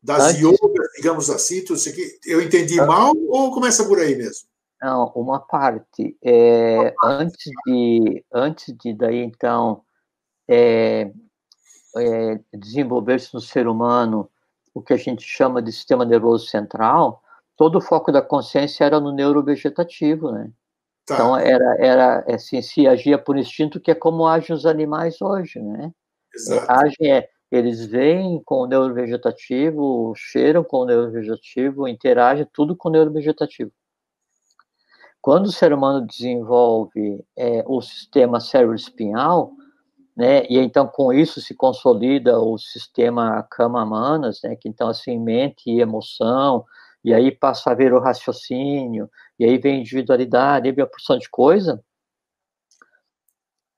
das antes, yogas, digamos assim, tudo isso aqui. Eu entendi antes, mal ou começa por aí mesmo? Não, uma parte. É, uma parte. Antes de, antes de daí, então, é, é, desenvolver-se no ser humano o que a gente chama de sistema nervoso central, todo o foco da consciência era no neurovegetativo, né? Tá. Então, era, era assim, se agia por instinto, que é como agem os animais hoje, né? Exato. Agem, é, eles veem com o neurovegetativo, cheiram com o neurovegetativo, interagem tudo com o neurovegetativo. Quando o ser humano desenvolve é, o sistema cérebro-espinhal, né? E então com isso se consolida o sistema Kama-Manas, né? Que então assim mente e emoção, e aí passa a ver o raciocínio, e aí vem individualidade, aí vem a porção de coisa.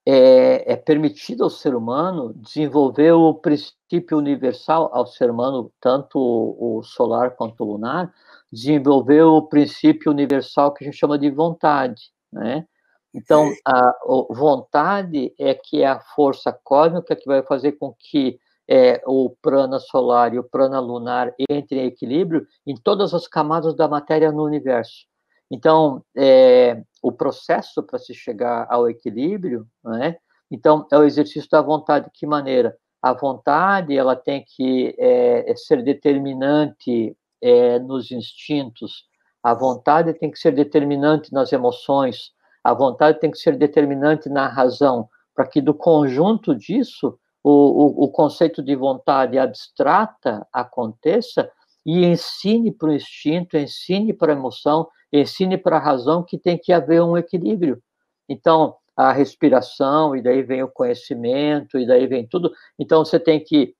É, é permitido ao ser humano desenvolver o princípio universal ao ser humano, tanto o solar quanto o lunar, desenvolver o princípio universal que a gente chama de vontade, né? Então, a, vontade é que é a força cósmica que vai fazer com que é, o prana solar e o prana lunar entrem em equilíbrio em todas as camadas da matéria no universo. Então, é, o processo para se chegar ao equilíbrio, né? Então, é o exercício da vontade. De que maneira? A vontade, ela tem que é, ser determinante é, nos instintos. A vontade tem que ser determinante nas emoções a vontade tem que ser determinante na razão, para que do conjunto disso o, o, o conceito de vontade abstrata aconteça e ensine para o instinto, ensine para a emoção, ensine para a razão que tem que haver um equilíbrio. Então, a respiração, e daí vem o conhecimento, e daí vem tudo. Então, você tem que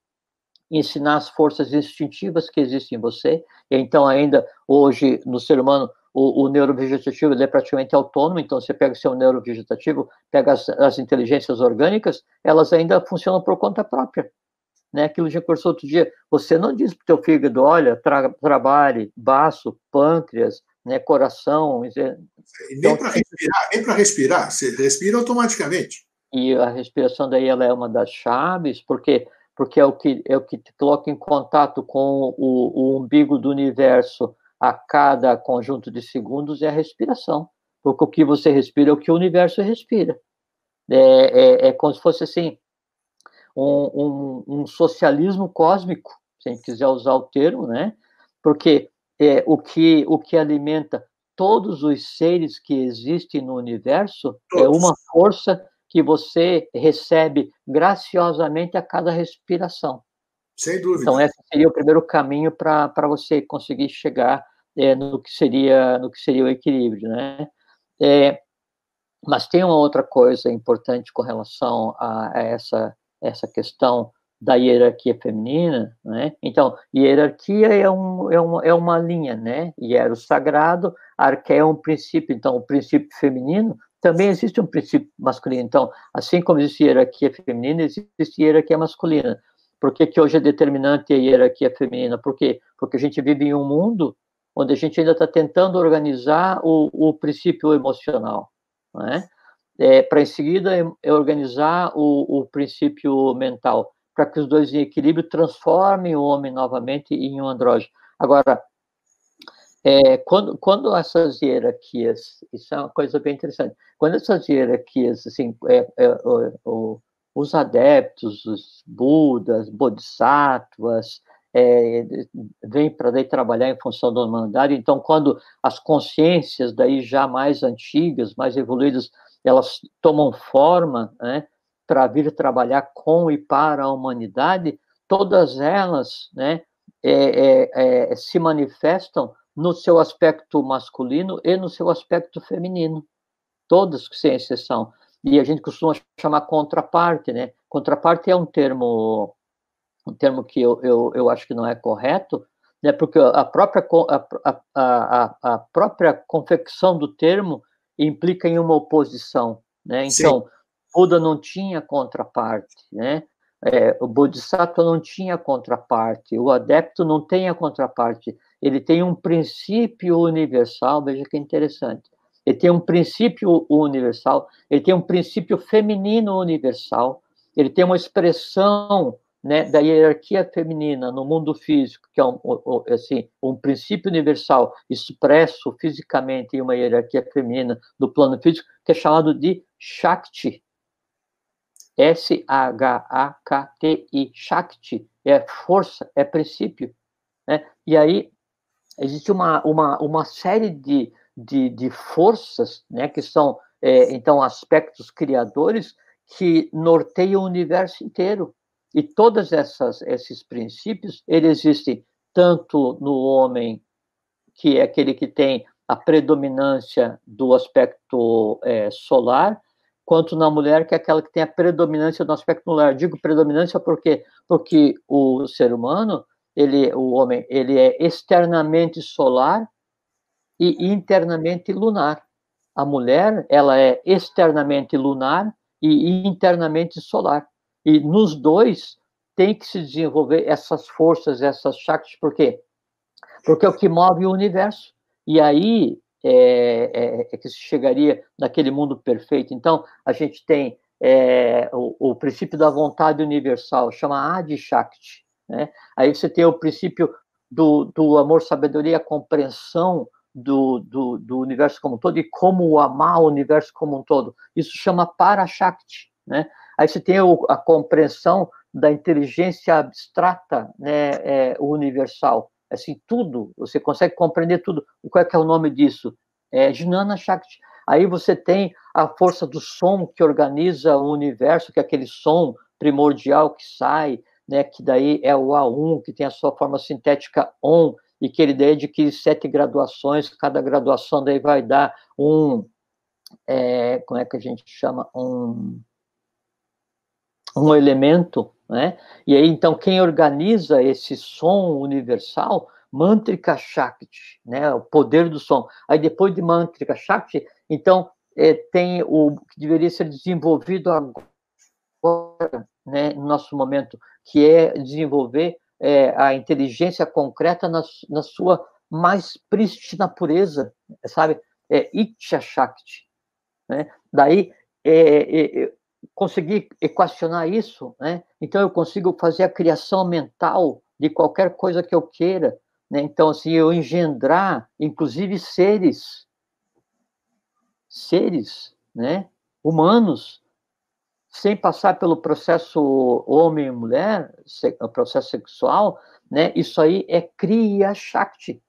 ensinar as forças instintivas que existem em você. Então, ainda hoje, no ser humano, o, o neurovegetativo ele é praticamente autônomo, então você pega o seu neurovegetativo, pega as, as inteligências orgânicas, elas ainda funcionam por conta própria. Né? Aquilo que a gente conversou outro dia, você não diz para o teu fígado, olha, tra trabalhe, baço, pâncreas, né, coração. nem então, para respirar, nem para respirar, você respira automaticamente. E a respiração daí ela é uma das chaves, porque porque é o que é o que te coloca em contato com o, o umbigo do universo a cada conjunto de segundos é a respiração, porque o que você respira é o que o universo respira. É, é, é como se fosse assim um, um, um, socialismo cósmico, se a gente quiser usar o termo, né? Porque é, o que o que alimenta todos os seres que existem no universo é todos. é uma força que você recebe graciosamente a cada respiração. Sem dúvida. Então, esse seria o primeiro caminho para você conseguir chegar é, no que seria no que seria o equilíbrio, né? É, mas tem uma outra coisa importante com relação a, a essa essa questão da hierarquia feminina, né? Então, hierarquia é, um, é, uma, é uma linha, né? E era o sagrado, arqué é um princípio. Então, o princípio feminino também existe um princípio masculino. Então, assim como existe hierarquia feminina, existe hierarquia masculina. Por que, que hoje é determinante a hierarquia feminina? Por quê? Porque a gente vive em um mundo onde a gente ainda está tentando organizar o, o, princípio emocional, né? É, para em seguida é organizar o, o princípio mental, para que os dois em equilíbrio transformem o homem novamente em um andrógeno. Agora, é, quando, quando essas hierarquias, isso é uma coisa bem interessante, quando essas hierarquias, assim, é, é, o, os adeptos, os budas, bodhisattvas, é, vem para daí trabalhar em função da humanidade. Então, quando as consciências daí já mais antigas, mais evoluídas, elas tomam forma, né, para vir trabalhar com e para a humanidade, todas elas, né, é, é, é, se manifestam no seu aspecto masculino e no seu aspecto feminino, todas sem exceção. E a gente costuma chamar contraparte, né? Contraparte é um termo um termo que eu, eu, eu acho que não é correto, né, porque a própria, a, a, a, própria confecção do termo implica em uma oposição. Né? Então, Sim. Buda não tinha contraparte, né? É, o Bodhisattva não tinha contraparte, o adepto não tem a contraparte, ele tem um princípio universal, veja que interessante. Ele tem um princípio universal, ele tem um princípio feminino universal, ele tem uma expressão né, da hierarquia feminina no mundo físico, que é um, assim, um princípio universal expresso fisicamente em uma hierarquia feminina do plano físico, que é chamado de Shakti. S-H-A-K-T-I, Shakti, é força, é princípio. Né? E aí existe uma, uma, uma série de, de, de forças, né, que são, é, então, aspectos criadores que norteiam o universo inteiro. E todos esses princípios, eles existem tanto no homem, que é aquele que tem a predominância do aspecto é, solar, quanto na mulher, que é aquela que tem a predominância do aspecto lunar. Digo predominância porque porque o ser humano, ele, o homem, ele é externamente solar e internamente lunar. A mulher, ela é externamente lunar e internamente solar. E nos dois tem que se desenvolver essas forças, essas chakras, por quê? Porque é o que move o universo. E aí é, é, é que se chegaria naquele mundo perfeito. Então, a gente tem é, o, o, princípio da vontade universal, chama Adi Shakti. Né? Aí você tem o princípio do, do amor, sabedoria, compreensão do, do, do, universo como um todo e como amar o universo como um todo. Isso chama Parashakti. Né? Aí você tem a compreensão da inteligência abstrata né, é, universal. Assim, tudo, você consegue compreender tudo. Qual é que é o nome disso? É Jnana Shakti. Aí você tem a força do som que organiza o universo, que é aquele som primordial que sai, né, que daí é o A1, que tem a sua forma sintética ON, e que ele daí adquire sete graduações, cada graduação daí vai dar um, é, como é que a gente chama? Um, um elemento, né? E aí, então, quem organiza esse som universal, Mantrika Shakti, né? O poder do som. Aí, depois de Mantrika Shakti, então, é, tem o que deveria ser desenvolvido agora, né, no nosso momento, que é desenvolver é, a inteligência concreta na, na sua mais prístina pureza, sabe? É Iksha Shakti. Né? Daí, é, é, conseguir equacionar isso, né? Então eu consigo fazer a criação mental de qualquer coisa que eu queira, né? Então assim eu engendrar, inclusive seres, seres, né? Humanos, sem passar pelo processo homem e mulher, o processo sexual, né? Isso aí é Kriya Shakti,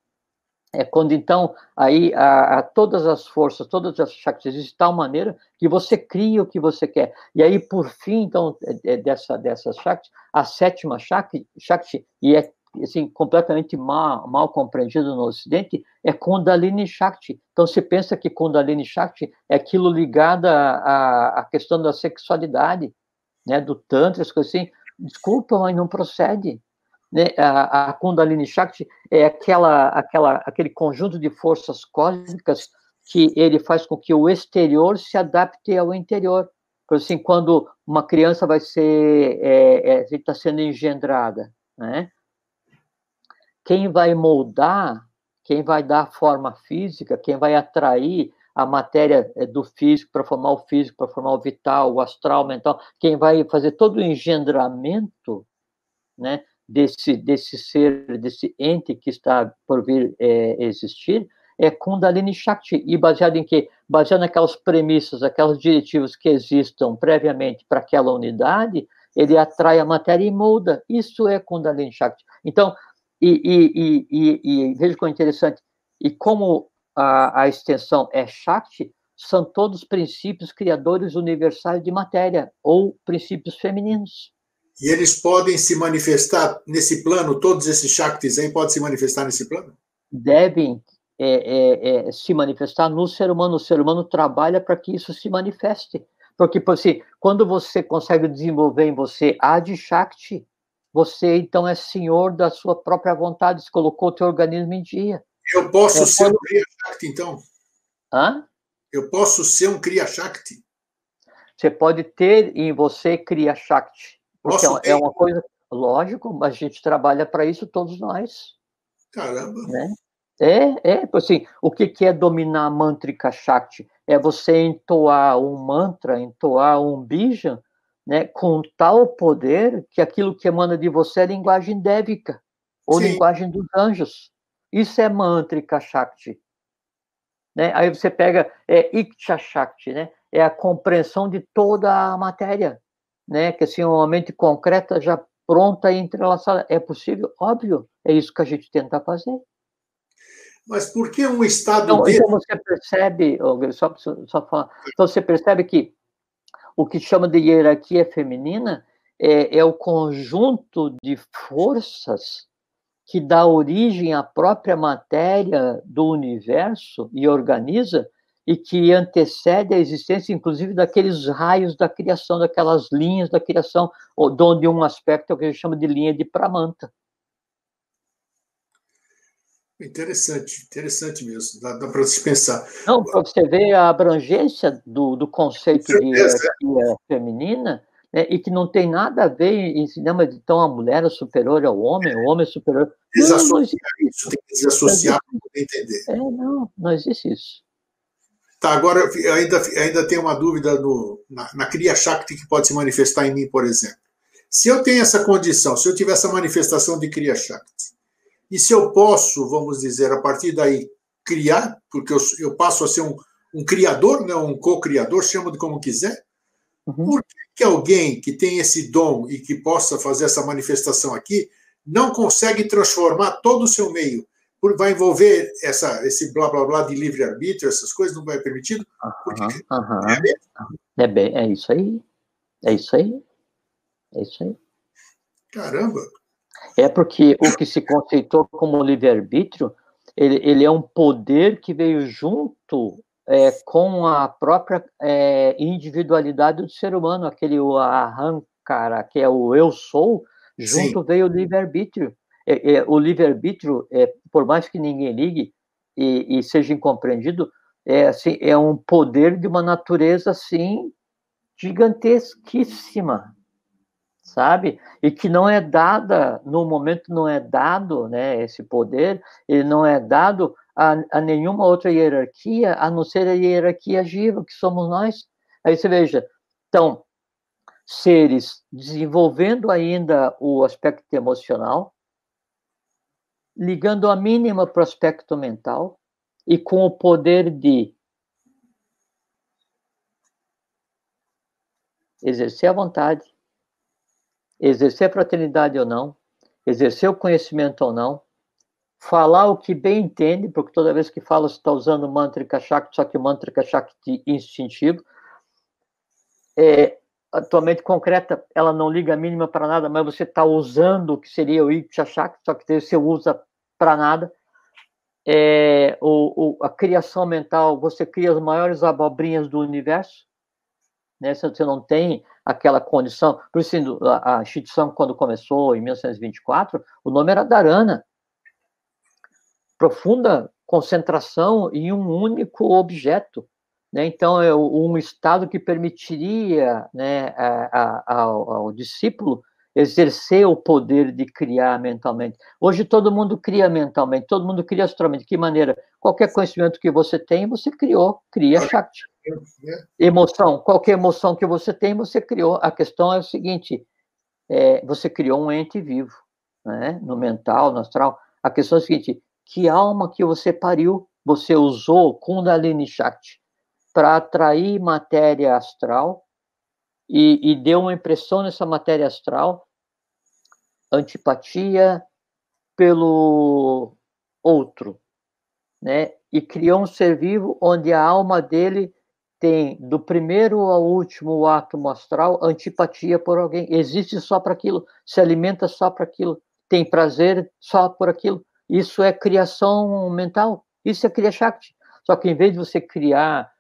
é quando então aí a, a, todas as forças, todas as chakras existem de tal maneira que você cria o que você quer. E aí por fim então é, é dessa dessas chakras, a sétima chakra, chakra e é assim completamente mal, mal compreendido no Ocidente é Kundalini Shakti. Então se pensa que Kundalini Shakti é aquilo ligado à, questão da sexualidade, né, do tantra, as coisas assim. Desculpa, mas não procede né, a, a Kundalini Shakti é aquela, aquela, aquele conjunto de forças cósmicas que ele faz com que o exterior se adapte ao interior. Por assim, quando uma criança vai ser é, é, está sendo engendrada, né? Quem vai moldar, quem vai dar forma física, quem vai atrair a matéria é, do físico para formar o físico, para formar o vital, o astral, o mental, quem vai fazer todo o engendramento, né? Desse, desse ser, desse ente que está por vir é, existir, é Kundalini Shakti. E baseado em quê? Baseado naquelas premissas, aquelas diretivas que existam previamente para aquela unidade, ele atrai a matéria e molda. Isso é Kundalini Shakti. Então, e, e, e, e veja como é interessante, e como a, a extensão é Shakti, são todos princípios criadores universais de matéria, ou princípios femininos. E eles podem se manifestar nesse plano, todos esses Shaktis aí podem se manifestar nesse plano? Devem é, é, é, se manifestar no ser humano. O ser humano trabalha para que isso se manifeste. Porque, por assim, quando você consegue desenvolver em você Adi Shakti, você então é senhor da sua própria vontade, você colocou o teu organismo em dia. Eu posso é, ser quando... um Kriya Shakti, então? Hã? Eu posso ser um Kriya Shakti? Você pode ter em você Kriya Shakti. Nossa, é, é uma coisa, lógico, mas a gente trabalha para isso todos nós. Caramba! Né? É, é, assim, o que, que é dominar a mantrika Shakti? É você entoar um mantra, entoar um bija, né, com tal poder que aquilo que emana de você é linguagem dévica, ou Sim. linguagem dos anjos. Isso é mantrika Shakti. Né? Aí você pega é, Iksha Shakti, né? é a compreensão de toda a matéria né? Que assim, uma mente concreta já pronta e entrelaçada. É possível? Óbvio. É isso que a gente tenta fazer. Mas por que um estado então, então você percebe, só, só falar, então você percebe que o que chama de hierarquia feminina é, é o conjunto de forças que dá origem à própria matéria do universo e organiza, e que antecede a existência, inclusive, daqueles raios da criação, daquelas linhas da criação, onde um aspecto é o que a gente chama de linha de Pramanta. Interessante, interessante mesmo, dá, dá para se pensar. Não, para você ver a abrangência do, do conceito de hierarquia feminina, né, e que não tem nada a ver em cinema de então a mulher é superior ao homem, o homem é superior. Desassociar não, isso, tem que desassociar para poder entender. É, não, não existe isso. Tá, agora ainda, ainda tem uma dúvida no, na, na Kriya Shakti que pode se manifestar em mim, por exemplo. Se eu tenho essa condição, se eu tiver essa manifestação de Kriya Shakti, e se eu posso, vamos dizer, a partir daí, criar, porque eu, eu passo a ser um, um criador, né, um co-criador, chama de como quiser, uhum. por que, que alguém que tem esse dom e que possa fazer essa manifestação aqui não consegue transformar todo o seu meio? Vai envolver essa, esse blá blá blá de livre-arbítrio, essas coisas, não vai permitido? Porque, uhum, uhum. É, é, bem, é isso aí. É isso aí. É isso aí. Caramba! É porque o que se conceitou como livre-arbítrio, ele, ele, é um poder que veio junto é, com a própria é, individualidade do ser humano, aquele o arrancara, que é o eu sou, junto Sim. veio o livre-arbítrio. É, é, o livre-arbítrio, é, por mais que ninguém ligue e, e, seja incompreendido, é, assim, é um poder de uma natureza assim gigantesquíssima, sabe? E que não é dada, no momento não é dado, né, esse poder, ele não é dado a, a nenhuma outra hierarquia, a não ser a hierarquia agiva, que somos nós. Aí você veja, então, seres desenvolvendo ainda o aspecto emocional, ligando a mínima para o aspecto mental, e com o poder de exercer a vontade, exercer a fraternidade ou não, exercer o conhecimento ou não, falar o que bem entende, porque toda vez que fala você está usando mantra Shakti, só que o mantra Shakti instintivo. É, a tua mente concreta, ela não liga a mínima para nada, mas você está usando o que seria o Iksha Shakti, só que você usa para nada. É, o, o, a criação mental, você cria as maiores abobrinhas do universo, né? Você não tem aquela condição. Por isso, a, instituição, quando começou, em 1924, o nome era Dharana. Profunda concentração em um único objeto. Né? Então, é um estado que permitiria né, a, a, ao, ao discípulo exercer o poder de criar mentalmente. Hoje todo mundo cria mentalmente, todo mundo cria astralmente. De que maneira? Qualquer conhecimento que você tem, você criou, cria Shakti. Emoção, qualquer emoção que você tem, você criou. A questão é o seguinte: é, você criou um ente vivo, né? no mental, no astral. A questão é o seguinte: que alma que você pariu, você usou Kundalini Shakti para atrair matéria astral e, e deu uma impressão nessa matéria astral, antipatia pelo outro, né? E criou um ser vivo onde a alma dele tem, do primeiro ao último átomo astral, antipatia por alguém. Existe só para aquilo, se alimenta só para aquilo, tem prazer só por aquilo. Isso é criação mental, isso é Kriya Shakti. Só que em vez de você criar,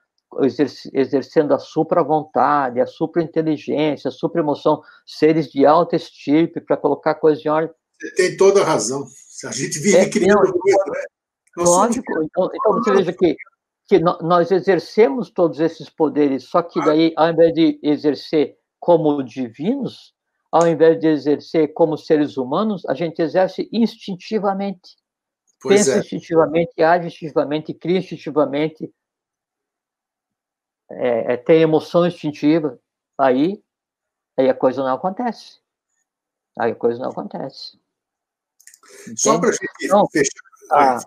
exercendo a supra-vontade, a supra-inteligência, a supra-emoção, seres de alta estirpe para colocar coisas em ordem. Você tem toda a razão. A gente vive é, criando não, coisa, né? Lógico. Então, então você veja que que nós exercemos todos esses poderes, só que daí, ao invés de exercer como divinos, ao invés de exercer como seres humanos, a gente exerce instintivamente. Pois Pensa é. instintivamente, age instintivamente, cria instintivamente, é, é, tem emoção instintiva. Aí, aí a coisa não acontece. Aí a coisa não acontece. Entende? Só para a gente então, fechar.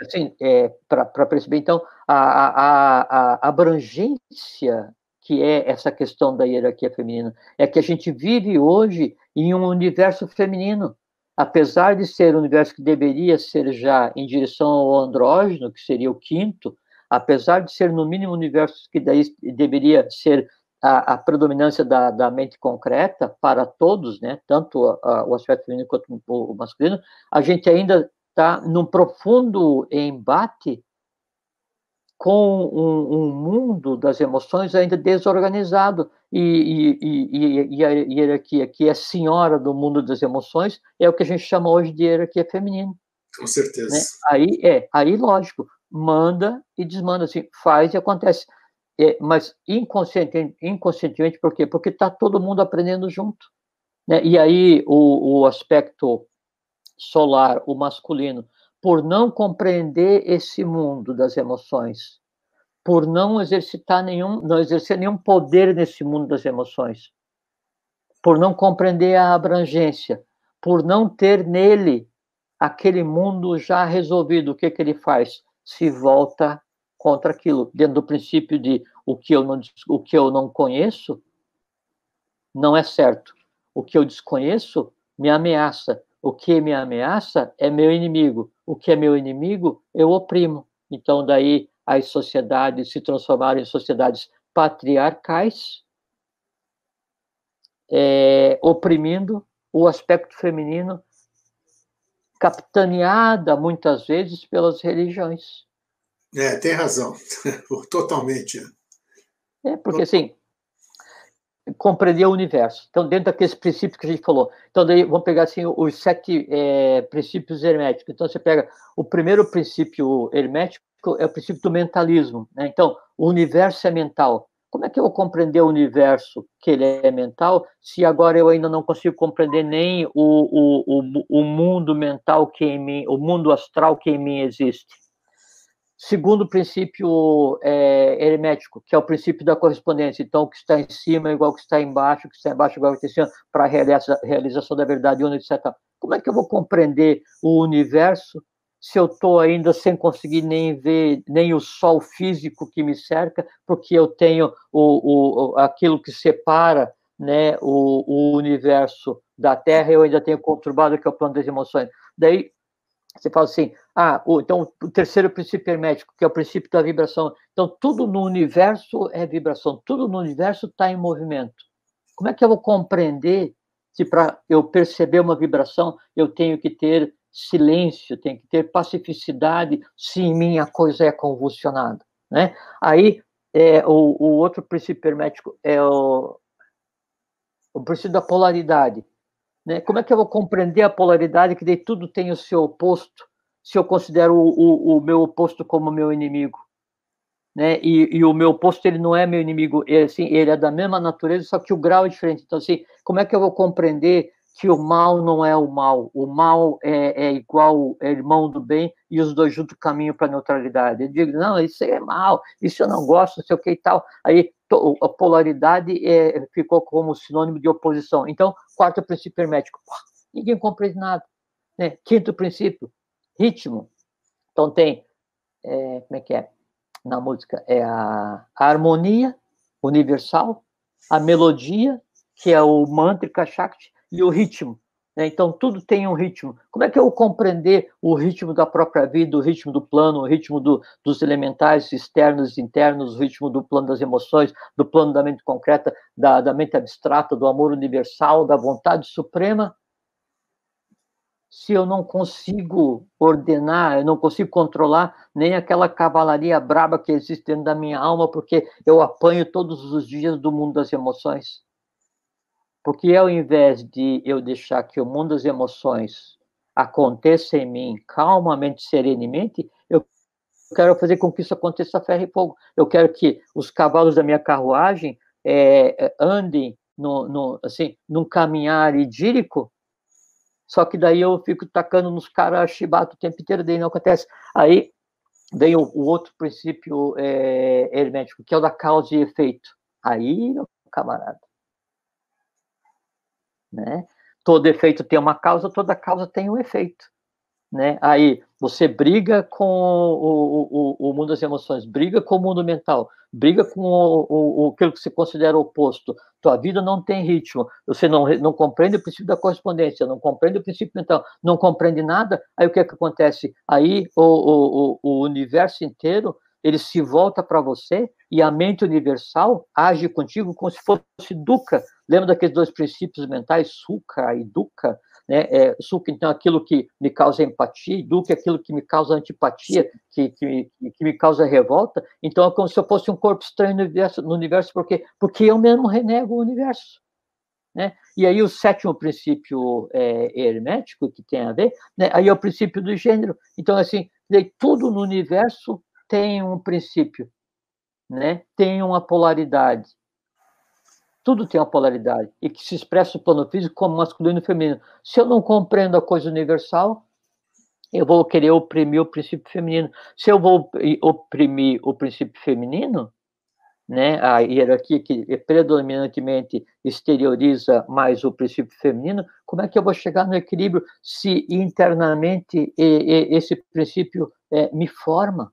Assim, é, para perceber, então, a, a, a, abrangência que é essa questão da hierarquia feminina, é que a gente vive hoje em um universo feminino, apesar de ser um universo que deveria ser já em direção ao andrógeno, que seria o quinto, apesar de ser no mínimo universo que daí deveria ser a, a predominância da, da, mente concreta para todos, né, tanto a, o aspecto feminino quanto o masculino, a gente ainda está num profundo embate com um, um, mundo das emoções ainda desorganizado e, e, e, e, a hierarquia que é senhora do mundo das emoções é o que a gente chama hoje de hierarquia feminina. Com certeza. Né? Aí é, aí lógico, manda e desmanda, assim, faz e acontece. É, mas inconscientemente, inconscientemente, por quê? Porque está todo mundo aprendendo junto. Né? E aí o, o aspecto solar, o masculino, por não compreender esse mundo das emoções, por não exercitar nenhum, não exercer nenhum poder nesse mundo das emoções, por não compreender a abrangência, por não ter nele aquele mundo já resolvido, o que que ele faz? Se volta contra aquilo, dentro do princípio de o que eu não o que eu não conheço não é certo. O que eu desconheço me ameaça. O que me ameaça é meu inimigo. O que é meu inimigo, eu oprimo. Então, daí as sociedades se transformaram em sociedades patriarcais, é, oprimindo o aspecto feminino, capitaneada muitas vezes pelas religiões. É, tem razão, [laughs] totalmente. É, porque assim, compreender o universo. Então, dentro daqueles princípios que a gente falou. Então, daí vamos pegar assim os sete é, princípios herméticos. Então, você pega o primeiro princípio hermético é o princípio do mentalismo. Né? Então, o universo é mental. Como é que eu vou compreender o universo que ele é mental se agora eu ainda não consigo compreender nem o, o, o, o mundo mental que em mim, o mundo astral que em mim existe? Segundo princípio é, hermético, que é o princípio da correspondência. Então, o que está em cima é igual ao que está embaixo, o que está embaixo é igual ao que está em cima, para a realização da verdade única, etc. Como é que eu vou compreender o universo se eu estou ainda sem conseguir nem ver nem o sol físico que me cerca, porque eu tenho o, o, aquilo que separa né, o, o universo da Terra, eu ainda tenho conturbado, que é o plano das emoções. Daí, você fala assim, ah, o, então o terceiro princípio hermético, que é o princípio da vibração. Então, tudo no universo é vibração, tudo no universo está em movimento. Como é que eu vou compreender se para eu perceber uma vibração eu tenho que ter silêncio, tenho que ter pacificidade se em mim a coisa é convulsionada, né? Aí, é, o, o outro princípio hermético é o, o princípio da polaridade. Né? Como é que eu vou compreender a polaridade que de tudo tem o seu oposto, se eu considero o, o, o meu oposto como meu inimigo? Né? E, e, o meu oposto ele não é meu inimigo, ele, assim, ele é da mesma natureza, só que o grau é diferente. Então, assim, como é que eu vou compreender que o mal não é o mal, o mal é, é igual, é irmão do bem, e os dois juntos caminham para a neutralidade? Eu digo, não, isso é mal, isso eu não gosto, não sei o que e tal. Aí a polaridade é, ficou como sinônimo de oposição. Então, quarto princípio hermético, ninguém compreende nada. Né? Quinto princípio, ritmo. Então tem, é, como é que é? Na música, é a, a harmonia universal, a melodia, que é o mantra Shakti, e o ritmo. Né? Então, tudo tem um ritmo. Como é que eu compreender o ritmo da própria vida, o ritmo do plano, o ritmo do, dos elementais externos e internos, o ritmo do plano das emoções, do plano da mente concreta, da, da mente abstrata, do amor universal, da vontade suprema? Se eu não consigo ordenar, eu não consigo controlar nem aquela cavalaria braba que existe dentro da minha alma, porque eu apanho todos os dias do mundo das emoções. Porque ao invés de eu deixar que o mundo das emoções aconteça em mim calmamente, serenamente, eu quero fazer com que isso aconteça a ferro e fogo. Eu quero que os cavalos da minha carruagem é, andem no, no, assim, num caminhar idílico, só que daí eu fico tacando nos caras chibata o tempo inteiro, daí não acontece. Aí vem o, o outro princípio é, hermético, que é o da causa e efeito. Aí, meu camarada, né? Todo efeito tem uma causa, toda causa tem um efeito. Né? Aí você briga com o, o, o mundo das emoções, briga com o mundo mental, briga com o, o, aquilo que você considera oposto. Tua vida não tem ritmo, você não, não compreende o princípio da correspondência, não compreende o princípio mental, não compreende nada. Aí o que, é que acontece? Aí o, o, universo inteiro ele se volta para você e a mente universal age contigo como se fosse dukkha. Lembra daqueles dois princípios mentais, sukha e dukkha? né? É, suco, então, aquilo que me causa empatia, duque, aquilo que me causa antipatia, que, que, que, me causa revolta. Então, é como se eu fosse um corpo estranho no universo, no universo porque, porque eu mesmo renego o universo. Né? E aí o sétimo princípio é, hermético que tem a ver, né? aí é o princípio do gênero. Então, assim, tudo no universo tem um princípio, né? tem uma polaridade tudo tem uma polaridade e que se expressa no plano físico como masculino e feminino. Se eu não compreendo a coisa universal, eu vou querer oprimir o princípio feminino. Se eu vou oprimir o princípio feminino, né, a hierarquia que predominantemente exterioriza mais o princípio feminino, como é que eu vou chegar no equilíbrio se internamente esse princípio é, me forma?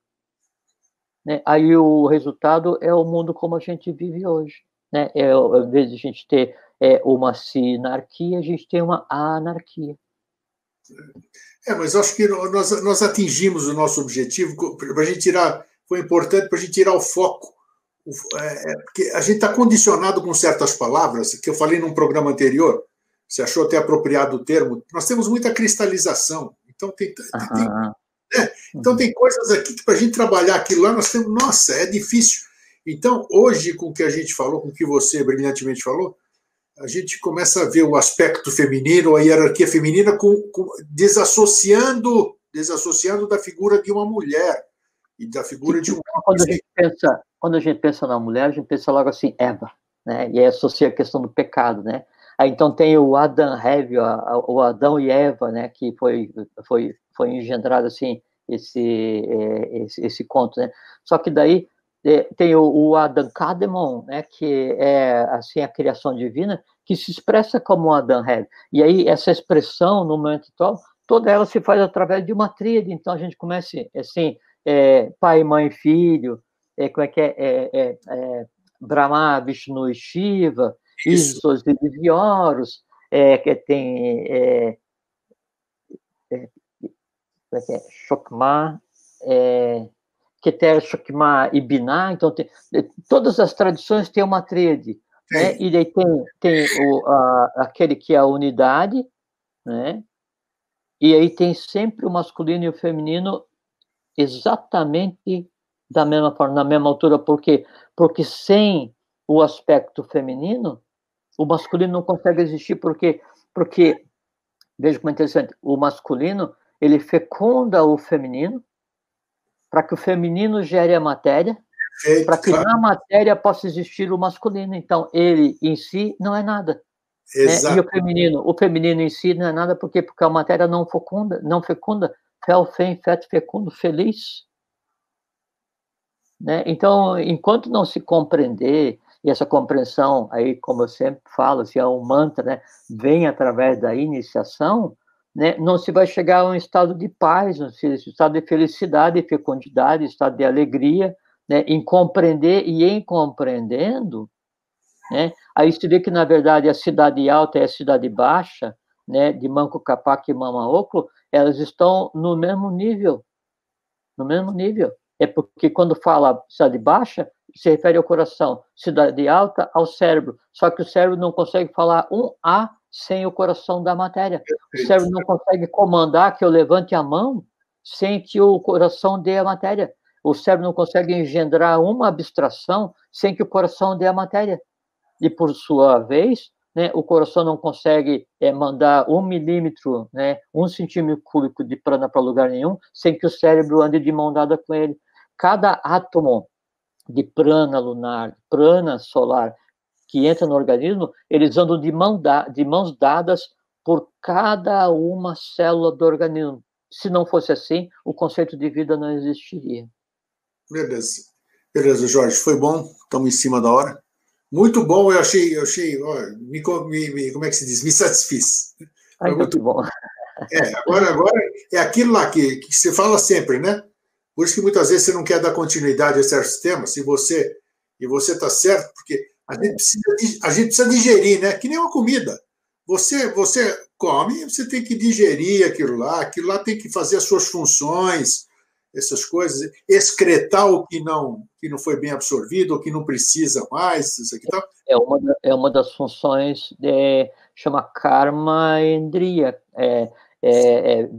Né? Aí o resultado é o mundo como a gente vive hoje. Né? É, ao invés de a gente ter é, uma sinarquia, a gente tem uma anarquia. É, mas acho que nós, nós atingimos o nosso objetivo para a gente tirar, foi importante para a gente tirar o foco, é, é, porque a gente está condicionado com certas palavras, que eu falei num programa anterior, você achou até apropriado o termo, nós temos muita cristalização, então tem, tem, né? então tem coisas aqui que para a gente trabalhar aquilo lá, nós temos, nossa, é difícil, então, hoje, com o que a gente falou, com o que você brilhantemente falou, a gente começa a ver o aspecto feminino, a hierarquia feminina, com, com, desassociando, desassociando da figura de uma mulher e da figura de um quando a gente pensa Quando a gente pensa na mulher, a gente pensa logo assim, Eva, né? e aí associa a questão do pecado, né? Aí, então tem o Adam Heavy, o Adão e Eva, né? Que foi, foi, foi engendrado assim, esse, é, esse, esse conto, né? Só que daí tem o, o Adam Kadmon, né, que é assim a criação divina, que se expressa como Adam Head. E aí essa expressão no momento atual, toda ela se faz através de uma tríade. Então a gente começa assim, é, pai, mãe, filho, é, como é que é, é, é, é Brahma, Vishnu e Shiva, Isos e Divioros, é, que tem é, é, como é que é, Shokma, é, Keter, Shokma e Binah, então tem, todas as tradições têm uma tríade, né? e daí tem, tem o, a, aquele que é a unidade, né? e aí tem sempre o masculino e o feminino exatamente da mesma forma, na mesma altura, por quê? Porque sem o aspecto feminino, o masculino não consegue existir, porque, porque veja como é interessante, o masculino, ele fecunda o feminino, para que o feminino gere a matéria, para que claro. na matéria possa existir o masculino. Então, ele em si não é nada. Né? E o feminino, o feminino em si não é nada porque porque a matéria não fecunda, não fecunda, fel, fem, feto, fecundo, feliz. Né? Então, enquanto não se compreender e essa compreensão aí, como eu sempre falo, se assim, é um mantra, né, vem através da iniciação, né, não se vai chegar a um estado de paz, um estado de felicidade, fecundidade, estado de alegria, né, em compreender e em compreendendo, né, aí se vê que, na verdade, a cidade alta e a cidade baixa, né, de Manco Capac e Mamaoclo, elas estão no mesmo nível, no mesmo nível. É porque quando fala cidade baixa, se refere ao coração, cidade alta ao cérebro, só que o cérebro não consegue falar um A sem o coração da matéria. O cérebro não consegue comandar que eu levante a mão sem que o coração dê a matéria. O cérebro não consegue engendrar uma abstração sem que o coração dê a matéria. E, por sua vez, né, o coração não consegue é, mandar um milímetro, né, um centímetro cúbico de prana para lugar nenhum, sem que o cérebro ande de mão dada com ele. Cada átomo de prana lunar, prana solar, que entra no organismo, eles andam de, mão da, de mãos dadas por cada uma célula do organismo. Se não fosse assim, o conceito de vida não existiria. Beleza. Beleza, Jorge. Foi bom. Estamos em cima da hora. Muito bom. Eu achei, eu achei, ó, me, me, como é que se diz? Me satisfiz. Ai, muito bom. É, agora, agora é aquilo lá que, que você fala sempre, né? Por isso que muitas vezes você não quer dar continuidade a certos temas, se você e você está certo, porque a gente, precisa, a gente precisa digerir, né? Que nem uma comida. Você, você come, você tem que digerir aquilo lá, aquilo lá tem que fazer as suas funções, essas coisas, excretar o que não, que não foi bem absorvido, o que não precisa mais, isso aqui tal. É uma, é uma das funções de, chama karma endria, é, é, é,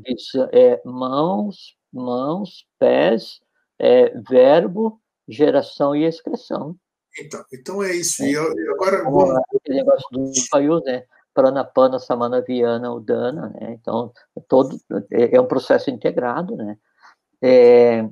é mãos, mãos, pés, é, verbo, geração e excreção. Então, então é isso. E eu, agora vamos... Aquele negócio do Paius, né? Pranapana, Samana, Viana, Udana, né? Então, todo, é, é um processo integrado, né? É,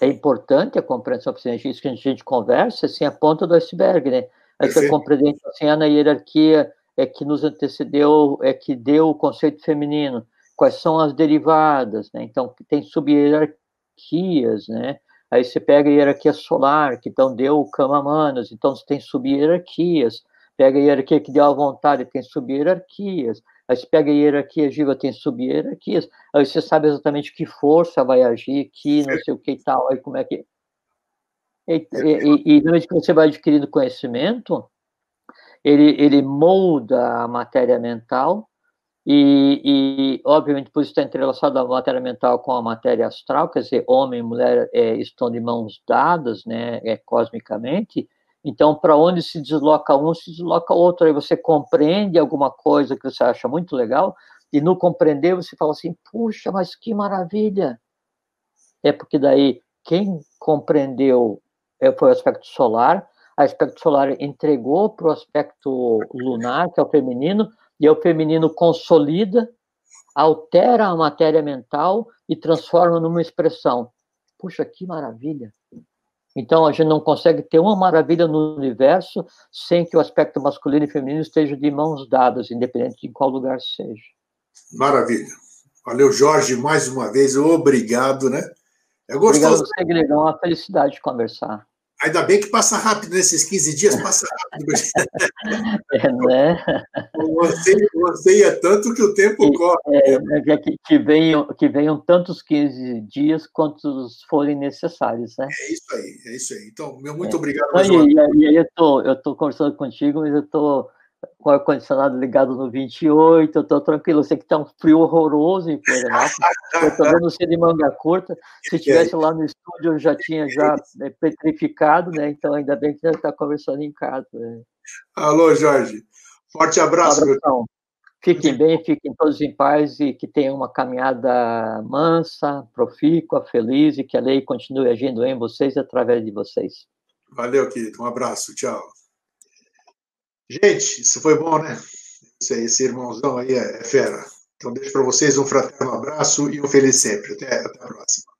é importante a compreensão psicológica, isso que a gente conversa, assim, a ponta do iceberg, né? Aí você compreende, assim, a hierarquia é que nos antecedeu, é que deu o conceito feminino, quais são as derivadas, né? Então, tem sub-hierarquias, né? Aí você pega a hierarquia solar, que então deu o Kama-manas, então você tem sub-hierarquias. Pega a hierarquia que deu a vontade, tem sub-hierarquias. Aí você pega a hierarquia Jiva, tem sub-hierarquias. Aí você sabe exatamente que força vai agir, que não sei o que e tal, aí como é que... E, e, e, e que você vai adquirindo conhecimento, ele, ele molda a matéria mental, e, e, obviamente, por isso está entrelaçado a matéria mental com a matéria astral, quer dizer, homem e mulher é, estão de mãos dadas, né, é, cosmicamente. Então, para onde se desloca um, se desloca outro. Aí você compreende alguma coisa que você acha muito legal, e no compreender você fala assim: puxa, mas que maravilha! É porque daí quem compreendeu é, foi o aspecto solar, o aspecto solar entregou para o aspecto lunar, que é o feminino, e o feminino consolida, altera a matéria mental e transforma numa expressão. Puxa, que maravilha! Então, a gente não consegue ter uma maravilha no universo sem que o aspecto masculino e feminino estejam de mãos dadas, independente de qual lugar seja. Maravilha. Valeu, Jorge, mais uma vez. Obrigado, né? É gostoso. Obrigado você, Gregão. É uma felicidade de conversar. Ainda bem que passa rápido nesses 15 dias, passa rápido. [laughs] é, né? Você é tanto que o tempo corre. É, é que, que, venham, que venham tantos 15 dias quantos forem necessários, né? É isso aí, é isso aí. Então, meu muito é. obrigado. Então, e, e, aí eu tô conversando contigo, mas eu tô com o ar-condicionado ligado no 28, eu tô tranquilo. Eu sei que tá um frio horroroso em Florianópolis. [laughs] eu tô vendo você de manga curta. Se estivesse lá no estúdio, eu já tinha já é, petrificado, né? Então, ainda bem que está conversando em casa. Né? Alô, Jorge. Forte abraço. Um fiquem bem, fiquem todos em paz e que tenham uma caminhada mansa, profícua, feliz e que a lei continue agindo em vocês e através de vocês. Valeu, querido. Um abraço. Tchau. Gente, isso foi bom, né? Esse, esse irmãozão aí é, é fera. Então deixo para vocês um fraterno abraço e um feliz sempre. Até, até a próxima.